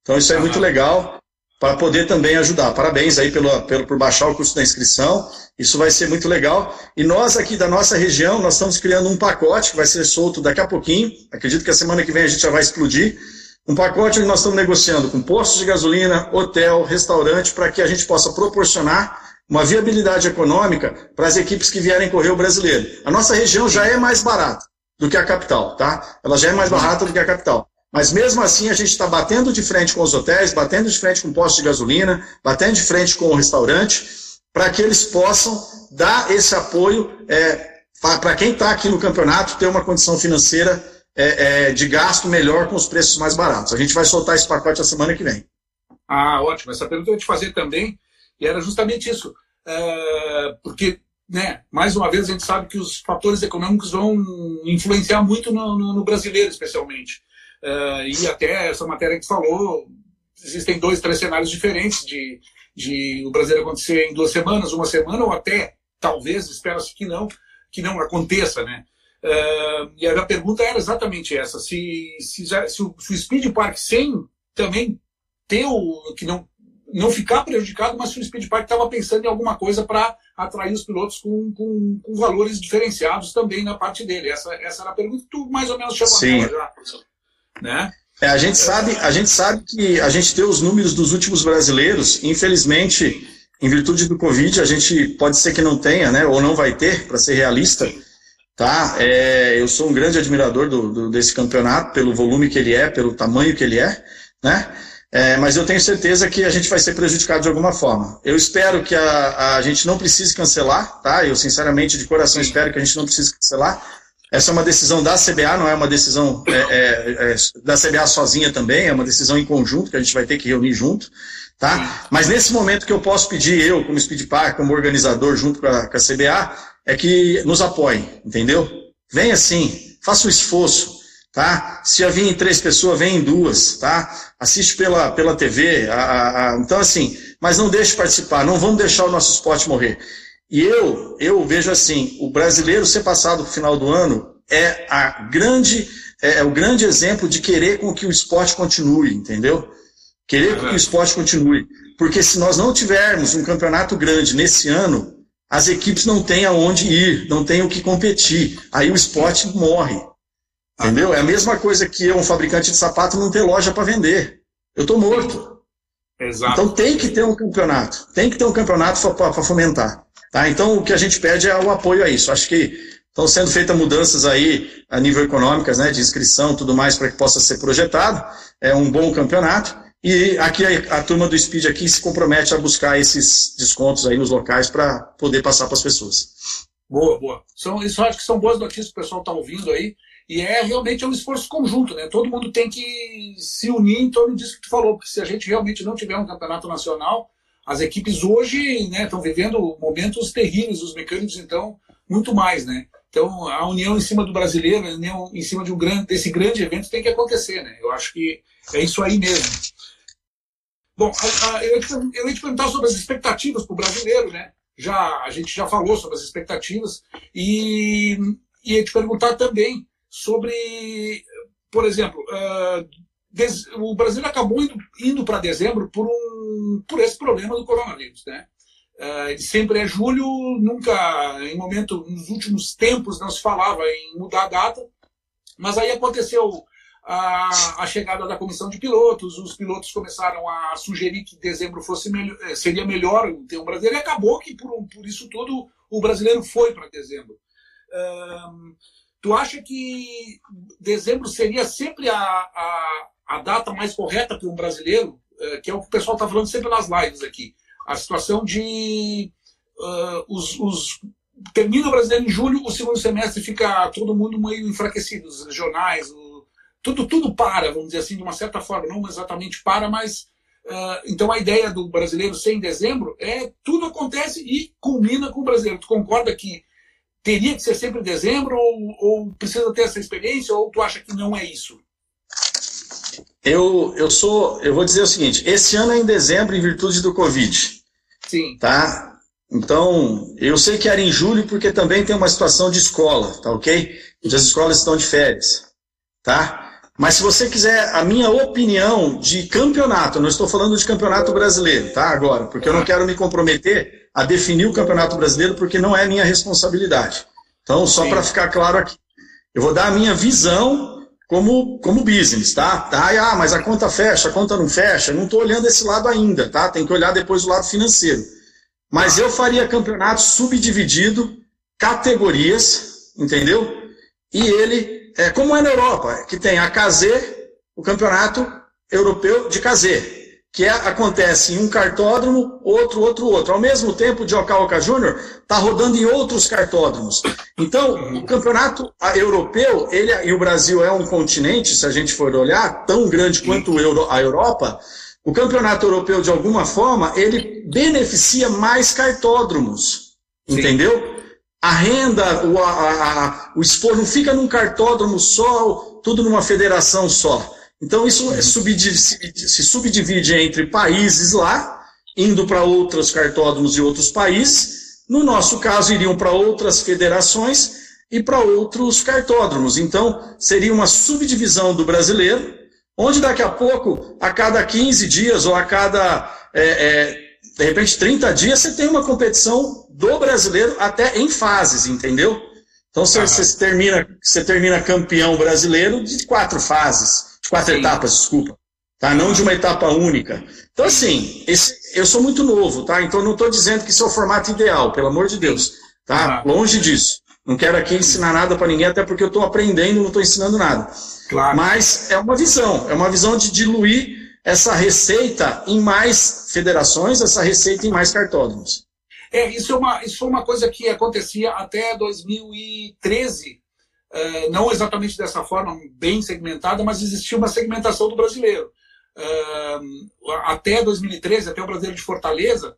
Então, isso é muito legal para poder também ajudar. Parabéns aí pelo, pelo, por baixar o custo da inscrição. Isso vai ser muito legal. E nós aqui da nossa região, nós estamos criando um pacote que vai ser solto daqui a pouquinho. Acredito que a semana que vem a gente já vai explodir um pacote onde nós estamos negociando com postos de gasolina, hotel, restaurante, para que a gente possa proporcionar uma viabilidade econômica para as equipes que vierem correr o brasileiro. A nossa região já é mais barata do que a capital, tá? Ela já é mais barata do que a capital. Mas mesmo assim a gente está batendo de frente com os hotéis, batendo de frente com postos de gasolina, batendo de frente com o restaurante, para que eles possam dar esse apoio é, para quem está aqui no campeonato ter uma condição financeira é, é, de gasto melhor com os preços mais baratos. A gente vai soltar esse pacote a semana que vem. Ah, ótimo. Essa pergunta eu ia te fazer também, e era justamente isso. É, porque, né, mais uma vez, a gente sabe que os fatores econômicos vão influenciar muito no, no, no brasileiro, especialmente. É, e até essa matéria que falou, existem dois, três cenários diferentes de, de o brasileiro acontecer em duas semanas, uma semana, ou até, talvez, espera-se que não, que não aconteça, né? Uh, e a pergunta era exatamente essa: se, se, já, se, o, se, o, Speed Park sem também ter o. que não, não ficar prejudicado, mas se o Speed Park estava pensando em alguma coisa para atrair os pilotos com, com, com, valores diferenciados também na parte dele. Essa, essa era a pergunta que tu mais ou menos chamou Sim. já. Né? É, a gente sabe, a gente sabe que a gente tem os números dos últimos brasileiros, infelizmente, em virtude do Covid, a gente pode ser que não tenha, né, ou não vai ter, para ser realista. Tá? É, eu sou um grande admirador do, do, desse campeonato, pelo volume que ele é, pelo tamanho que ele é, né? É, mas eu tenho certeza que a gente vai ser prejudicado de alguma forma. Eu espero que a, a gente não precise cancelar, tá? Eu, sinceramente, de coração, espero que a gente não precise cancelar. Essa é uma decisão da CBA, não é uma decisão é, é, é, da CBA sozinha também, é uma decisão em conjunto que a gente vai ter que reunir junto, tá? Mas nesse momento que eu posso pedir, eu, como Speed Park, como organizador junto com a, com a CBA, é que nos apoiem, entendeu? Venha sim, faça o esforço, tá? Se já vir em três pessoas, vem em duas, tá? Assiste pela, pela TV, a, a, então assim, mas não deixe participar, não vamos deixar o nosso esporte morrer. E eu, eu vejo assim, o brasileiro ser passado no final do ano é a grande, é, é, o grande exemplo de querer com que o esporte continue, entendeu? Querer com que o esporte continue. Porque se nós não tivermos um campeonato grande nesse ano, as equipes não têm aonde ir, não têm o que competir. Aí o esporte morre. Entendeu? É a mesma coisa que um fabricante de sapato não ter loja para vender. Eu estou morto. Exato. Então tem que ter um campeonato. Tem que ter um campeonato para fomentar. Tá? Então, o que a gente pede é o apoio a isso. Acho que estão sendo feitas mudanças aí a nível econômicas, né, de inscrição tudo mais, para que possa ser projetado. É um bom campeonato. E aqui a, a, turma do Speed aqui se compromete a buscar esses descontos aí nos locais para poder passar para as pessoas. Boa, boa. São, isso acho que são boas notícias que o pessoal está ouvindo aí. E é realmente é um esforço conjunto, né? Todo mundo tem que se unir em torno disso que tu falou, porque se a gente realmente não tiver um campeonato nacional, as equipes hoje né, estão vivendo momentos terríveis, os mecânicos, então, muito mais, né? Então, a união em cima do brasileiro, a união em cima de um grande, desse grande evento tem que acontecer, né? Eu acho que é isso aí mesmo. Bom, eu, ia te perguntar sobre as expectativas para o brasileiro, né? Já, a gente já falou sobre as expectativas e ia te perguntar também sobre, por exemplo, uh, o Brasil acabou indo, indo para dezembro por, um, por esse problema do coronavírus. Né? Uh, sempre é julho, nunca, em momento, nos últimos tempos, não se falava em mudar a data, mas aí aconteceu a, a, chegada da comissão de pilotos, os pilotos começaram a sugerir que dezembro fosse melhor, eh, seria melhor ter um brasileiro, e acabou que, por, por isso tudo, o brasileiro foi para dezembro. Tu acha que dezembro seria sempre a, a a data mais correta para um brasileiro, eh, que é o que o pessoal está falando sempre nas lives aqui. A situação de uh, os, os, termina o brasileiro em julho, o segundo semestre fica todo mundo meio enfraquecido, os regionais, o, tudo tudo para, vamos dizer assim, de uma certa forma, não exatamente para, mas uh, então a ideia do brasileiro ser em dezembro é tudo acontece e culmina com o brasileiro. Tu concorda que teria que ser sempre em dezembro ou, ou precisa ter essa experiência ou tu acha que não é isso? Eu, eu sou, eu vou dizer o seguinte, esse ano é em dezembro em virtude do Covid. Sim. Tá? Então, eu sei que era em julho porque também tem uma situação de escola, tá ok? As escolas estão de férias, tá? Mas se você quiser a minha opinião de campeonato, não estou falando de campeonato brasileiro, tá? Agora, porque eu não quero me comprometer a definir o campeonato brasileiro porque não é minha responsabilidade. Então, só para ficar claro aqui, eu vou dar a minha visão como, como business, tá? tá? Ah, mas a conta fecha, a conta não fecha. Não estou olhando esse lado ainda, tá? Tem que olhar depois o lado financeiro. Mas eu faria campeonato subdividido, categorias, entendeu? E ele, é, como é na Europa, que tem a KZ, o campeonato europeu de KZ que é, acontece em um cartódromo, outro, outro, outro. Ao mesmo tempo, o Diocaoca Júnior está rodando em outros cartódromos. Então, o campeonato europeu, ele, e o Brasil é um continente, se a gente for olhar, tão grande quanto a Europa, o campeonato europeu, de alguma forma, ele beneficia mais cartódromos. Sim. A renda, o, a, a, o expor não fica num cartódromo só, tudo numa federação só. Então isso é se subdivide entre países lá, indo para outros cartódromos de outros países. No nosso caso, iriam para outras federações e para outros cartódromos. Então, seria uma subdivisão do brasileiro, onde daqui a pouco, a cada 15 dias ou a cada, é, é, de repente, 30 dias, você tem uma competição do brasileiro até em fases, entendeu? Então, você, você termina, você termina campeão brasileiro de quatro fases de quatro Sim. etapas, desculpa. Tá? Não de uma etapa única. Então, assim, esse, eu sou muito novo, tá? Então não estou dizendo que isso é o formato ideal, pelo amor de Deus. Tá? Longe disso. Não quero aqui ensinar nada para ninguém, até porque eu estou aprendendo, não estou ensinando nada. Claro. Mas é uma visão, é uma visão de diluir essa receita em mais federações, essa receita em mais cartódromos. É, isso é uma, isso foi uma coisa que acontecia até 2013, é, não exatamente dessa forma, bem segmentada, mas existia uma segmentação do brasileiro. É, até 2013, até o Brasileiro de Fortaleza,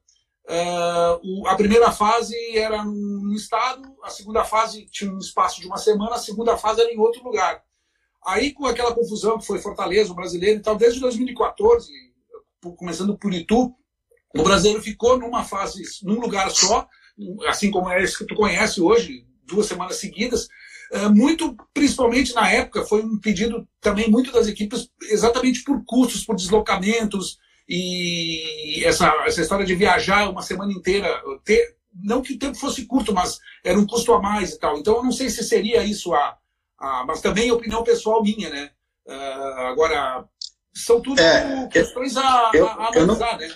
é, a primeira fase era no estado, a segunda fase tinha um espaço de uma semana, a segunda fase era em outro lugar. Aí, com aquela confusão que foi Fortaleza, o brasileiro e tal, desde 2014, começando por Itu, o brasileiro ficou numa fase, num lugar só, assim como é esse que tu conhece hoje, duas semanas seguidas. É, muito, principalmente na época, foi um pedido também muito das equipes, exatamente por custos, por deslocamentos e essa, essa história de viajar uma semana inteira, ter, não que o tempo fosse curto, mas era um custo a mais e tal. Então, eu não sei se seria isso a, a mas também é opinião pessoal minha, né? Uh, agora, são tudo é, questões a, eu, a analisar, né?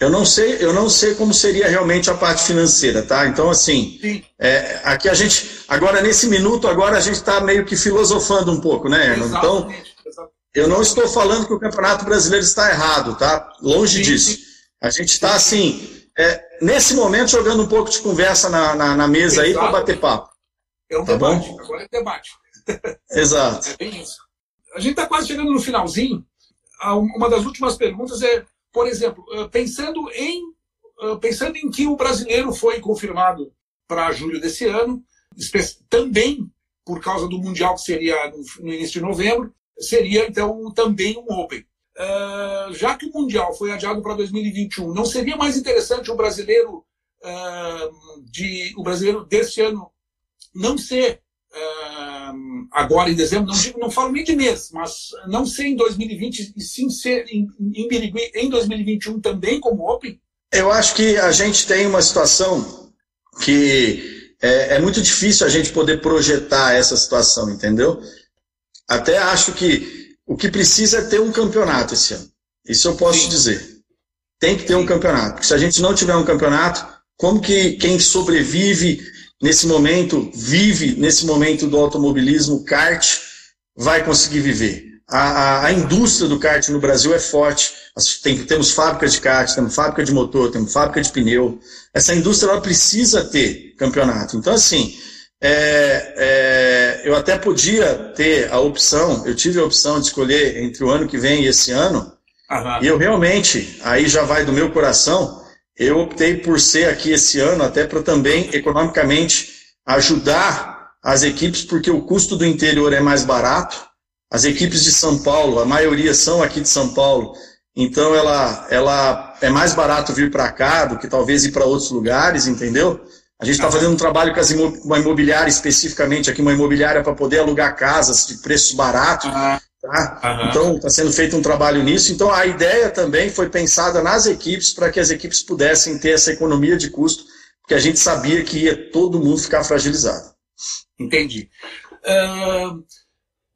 Eu não sei, eu não sei como seria realmente a parte financeira, tá? Então, assim, é, aqui a gente, agora nesse minuto, agora a gente está meio que filosofando um pouco, né, Erno? Então, eu não estou falando que o Campeonato Brasileiro está errado, tá? Longe sim, disso. Sim. A gente está, assim, é, nesse momento, jogando um pouco de conversa na, na, na mesa Exato. aí para bater papo. É um tá debate, bom? agora é debate. Exato. É bem isso. A gente está quase chegando no finalzinho. Uma das últimas perguntas é por exemplo, eh, pensando em, eh, pensando em que o brasileiro foi confirmado para julho desse ano, também por causa do Mundial que seria no, início de novembro, seria então também um Open. Uh, já que o Mundial foi adiado para 2021, não seria mais interessante o brasileiro de o brasileiro deste ano não ser agora em dezembro, não, digo, não falo nem de mês, mas não ser em 2020 e sim ser em, em Birigui em 2021 também como Open? Eu acho que a gente tem uma situação que é, é muito difícil a gente poder projetar essa situação, entendeu? Até acho que o que precisa é ter um campeonato esse ano. Isso eu posso Sim. dizer. Tem que ter um campeonato. Porque se a gente não tiver um campeonato, como que quem sobrevive nesse momento, vive nesse momento do automobilismo, kart, vai conseguir viver. A, a, a, indústria do kart no Brasil é forte. Tem, temos fábricas de kart, temos fábrica de motor, temos fábrica de pneu. Essa indústria ela precisa ter campeonato. Então, assim, é, é, eu até podia ter a opção, eu tive a opção de escolher entre o ano que vem e esse ano, Aham. e eu realmente, aí já vai do meu coração, eu optei por ser aqui esse ano, até para também, economicamente, ajudar as equipes, porque o custo do interior é mais barato. As equipes de São Paulo, a maioria são aqui de São Paulo, então ela, ela é mais barato vir para cá do que talvez ir para outros lugares, entendeu? A gente está fazendo um trabalho com uma imobiliária especificamente aqui, uma imobiliária para poder alugar casas de preços baratos. Tá? Uhum. Então, está sendo feito um trabalho nisso. Então, a ideia também foi pensada nas equipes para que as equipes pudessem ter essa economia de custo, porque a gente sabia que ia todo mundo ficar fragilizado. Entendi. Uh,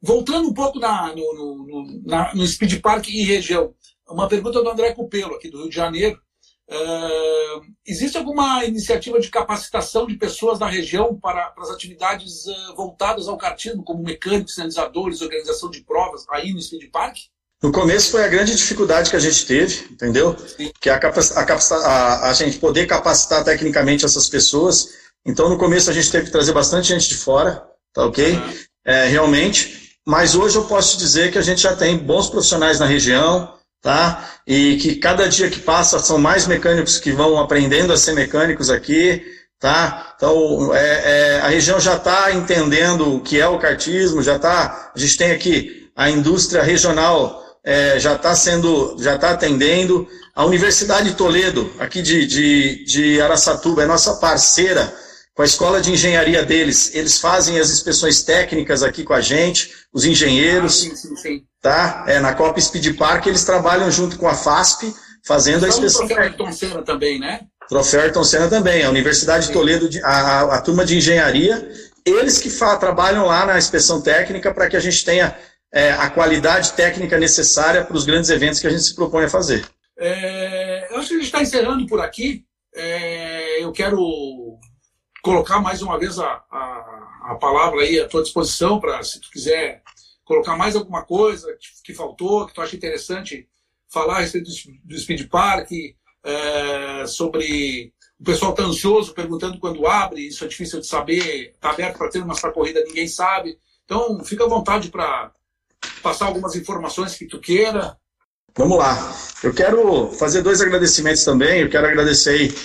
voltando um pouco na, no, no, na, no Speed Park e região, uma pergunta do André Cupelo, aqui do Rio de Janeiro. Uh, existe alguma iniciativa de capacitação de pessoas da região para, para as atividades uh, voltadas ao kartismo, como mecânicos, sinalizadores, organização de provas, aí no Speed Park? No começo foi a grande dificuldade que a gente teve, entendeu? Sim. Que a, a, a, a, gente poder capacitar tecnicamente essas pessoas. Então, no começo a gente teve que trazer bastante gente de fora, tá ok? Uhum. É, realmente. Mas hoje eu posso te dizer que a gente já tem bons profissionais na região, tá? E que cada dia que passa são mais mecânicos que vão aprendendo a ser mecânicos aqui, tá? Então é, é, a região já está entendendo o que é o cartismo, já está. A gente tem aqui a indústria regional é, já está sendo, já está atendendo. A Universidade de Toledo, aqui de, de, de Araçatuba, é nossa parceira com a escola de engenharia deles. Eles fazem as inspeções técnicas aqui com a gente, os engenheiros. Ah, sim, sim, sim tá? É, na Copa Speed Park eles trabalham junto com a FASP, fazendo a inspeção. O troféu Ayrton Senna também, né? Troféu Ayrton Senna também, a Universidade de Toledo, a, a, a turma de engenharia, eles que trabalham lá na inspeção técnica para que a gente tenha é, a qualidade técnica necessária para os grandes eventos que a gente se propõe a fazer. É, eu acho que a gente está encerrando por aqui. É, eu quero colocar mais uma vez a, a, a palavra aí à tua disposição para, se tu quiser colocar mais alguma coisa que, faltou, que tu acha interessante falar a respeito do, do Speed Park, é, sobre o pessoal está ansioso perguntando quando abre, isso é difícil de saber, está aberto para ter uma corrida, ninguém sabe. Então, fica à vontade para passar algumas informações que tu queira. Vamos lá. Eu quero fazer dois agradecimentos também. Eu quero agradecer aí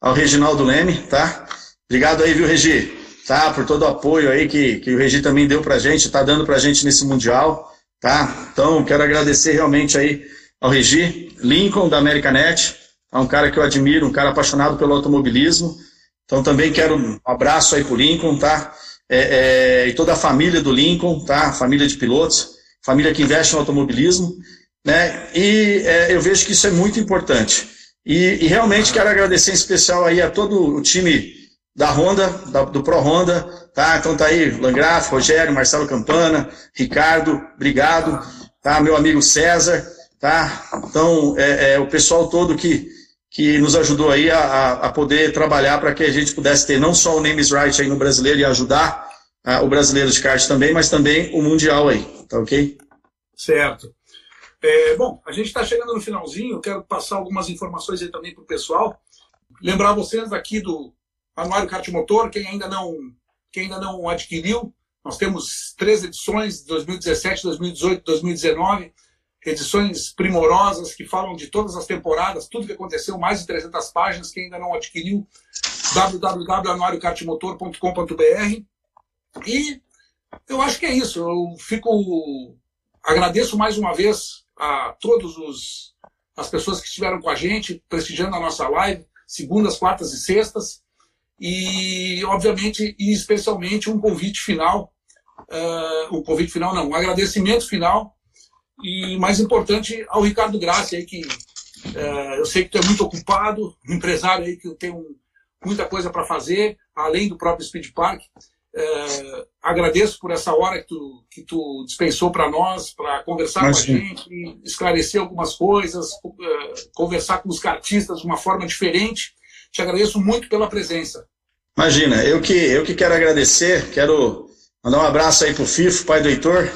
ao Reginaldo Leme, tá? Obrigado aí, viu, Regi? Tá, por todo o apoio aí que, que o Regi também deu pra gente, tá dando pra gente nesse Mundial, tá? Então, quero agradecer realmente aí ao Regi, Lincoln da Americanet, é um cara que eu admiro, um cara apaixonado pelo automobilismo. Então, também quero um abraço aí pro Lincoln, tá? É, é, e toda a família do Lincoln, tá? Família de pilotos, família que investe no automobilismo, né? E é, eu vejo que isso é muito importante. E, e, realmente quero agradecer em especial aí a todo o time da Honda, da, do Pro Honda, tá? Então tá aí Langraf, Rogério, Marcelo Campana, Ricardo, obrigado, tá? Meu amigo César, tá? Então, é, é o pessoal todo que, que nos ajudou aí a, a poder trabalhar para que a gente pudesse ter não só o Names Right aí no brasileiro e ajudar o brasileiro de kart também, mas também o mundial aí, tá ok? Certo. É, bom, a gente está chegando no finalzinho, quero passar algumas informações aí também para o pessoal. Lembrar vocês aqui do Anuário Kart Motor, quem ainda não, quem ainda não adquiriu, nós temos três edições, 2017, 2018, 2019, edições primorosas que falam de todas as temporadas, tudo que aconteceu, mais de 300 páginas, quem ainda não adquiriu, www.anuariokartmotor.com.br. E eu acho que é isso, eu fico agradeço mais uma vez a todos os as pessoas que estiveram com a gente, prestigiando a nossa live, segundas, quartas e sextas. E, obviamente, e especialmente um convite final, uh, um convite final não, um agradecimento final, e mais importante ao Ricardo Graça, aí, que uh, eu sei que tu é muito ocupado, um empresário aí que tem um, muita coisa para fazer, além do próprio Speed Park. É, agradeço por essa hora que tu, que tu dispensou para nós, para conversar Mas, com a gente, esclarecer algumas coisas, é, conversar com os cartistas de uma forma diferente. Te agradeço muito pela presença. Imagina, eu que, eu que quero agradecer, quero mandar um abraço aí pro Fifo, pai do Heitor.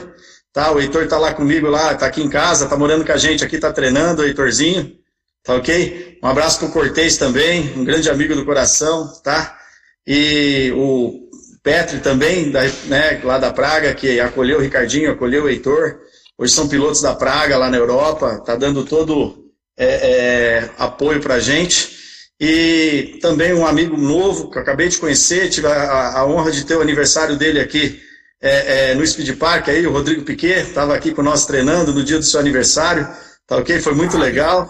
Tá, o Heitor tá lá comigo, lá, tá aqui em casa, tá morando com a gente aqui, tá treinando, Heitorzinho. Tá ok? Um abraço pro Cortez também, um grande amigo do coração, tá? E o Petri também, da, né, lá da Praga, que acolheu o Ricardinho, acolheu o Heitor. Hoje são pilotos da Praga lá na Europa, tá dando todo é, é, apoio para a gente. E também um amigo novo que eu acabei de conhecer, tive a, a honra de ter o aniversário dele aqui é, é no Speed Park, aí, o Rodrigo Piquet, estava aqui com nós treinando no dia do seu aniversário, tá ok? Foi muito legal.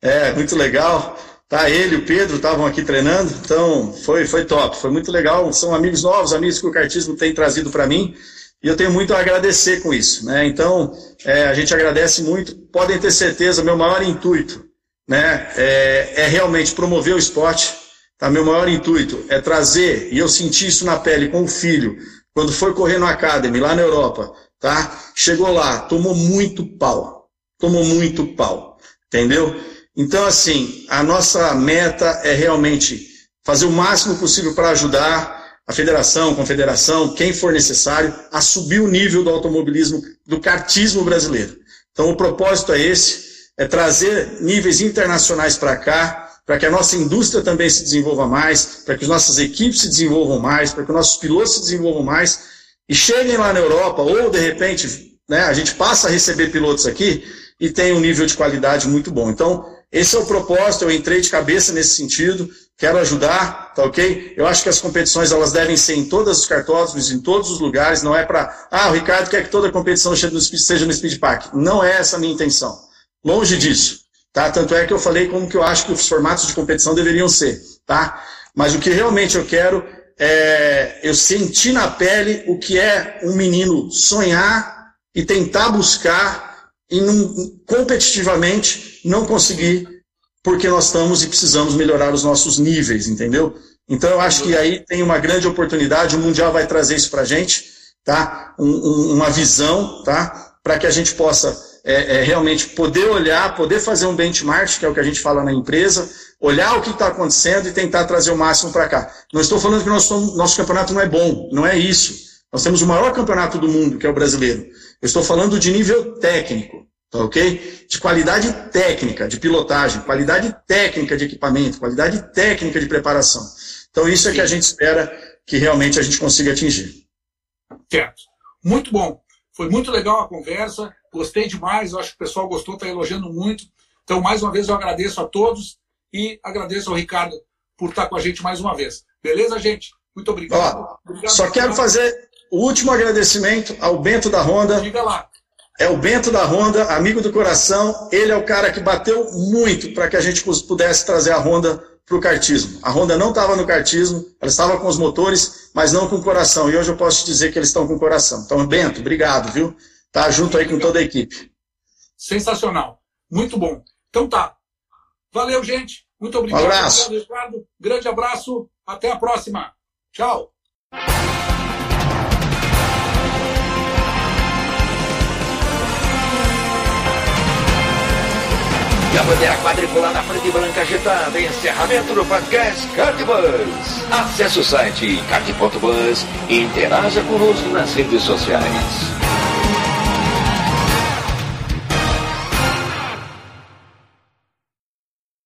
É, muito legal. Tá, ele e o Pedro estavam aqui treinando, então foi, foi top, foi muito legal. São amigos novos, amigos que o kartismo tem trazido para mim, e eu tenho muito a agradecer com isso. Né? Então, é, a gente agradece muito. Podem ter certeza, meu maior intuito né, é, é realmente promover o esporte. Tá? Meu maior intuito é trazer, e eu senti isso na pele com o filho, quando foi correr no Academy, lá na Europa, tá? Chegou lá, tomou muito pau. Tomou muito pau. Entendeu? Então, assim, a nossa meta é realmente fazer o máximo possível para ajudar a federação, confederação, quem for necessário, a subir o nível do automobilismo, do kartismo brasileiro. Então, o propósito é esse, é trazer níveis internacionais para cá, para que a nossa indústria também se desenvolva mais, para que as nossas equipes se desenvolvam mais, para que os nossos pilotos se desenvolvam mais e cheguem lá na Europa, ou de repente, né, a gente passa a receber pilotos aqui e tem um nível de qualidade muito bom. Então, esse é o propósito, eu entrei de cabeça nesse sentido, quero ajudar, tá ok? Eu acho que as competições elas devem ser em todos os cartódromos, em todos os lugares, não é para, ah, o Ricardo quer que toda competição seja no, Speed Park. Não é essa a minha intenção. Longe disso, tá? Tanto é que eu falei como que eu acho que os formatos de competição deveriam ser, tá? Mas o que realmente eu quero é eu sentir na pele o que é um menino sonhar e tentar buscar e não, competitivamente não conseguir, porque nós estamos e precisamos melhorar os nossos níveis, entendeu? Então eu acho que aí tem uma grande oportunidade, o Mundial vai trazer isso para a gente, tá? Um, um, uma visão, tá? Para que a gente possa é, é, realmente poder olhar, poder fazer um benchmark, que é o que a gente fala na empresa, olhar o que está acontecendo e tentar trazer o máximo para cá. Não estou falando que nosso, nosso campeonato não é bom, não é isso. Nós temos o maior campeonato do mundo, que é o brasileiro. Eu estou falando de nível técnico, tá ok? De qualidade técnica de pilotagem, qualidade técnica de equipamento, qualidade técnica de preparação. Então isso é que a gente espera que realmente a gente consiga atingir. Certo. Muito bom. Foi muito legal a conversa. Gostei demais. acho que o pessoal gostou, está elogiando muito. Então, mais uma vez, eu agradeço a todos e agradeço ao Ricardo por estar com a gente mais uma vez. Beleza, gente? Muito obrigado. Ó, obrigado só quero fazer o último agradecimento ao Bento da Honda. Diga lá. É o Bento da Honda, amigo do coração. Ele é o cara que bateu muito para que a gente pudesse trazer a Honda para o kartismo. A Honda não estava no kartismo, ela estava com os motores, mas não com o coração. E hoje eu posso te dizer que eles estão com o coração. Então, Bento, obrigado, viu? Tá junto aí com toda a equipe. Sensacional. Muito bom. Então tá. Valeu, gente. Muito obrigado. Um abraço. Obrigado. Grande abraço. Até a próxima. Tchau. E a bandeira quadriculada frente branca agitada. Encerramento do podcast Cardbus. Acesse o site card.bus e interaja conosco nas redes sociais.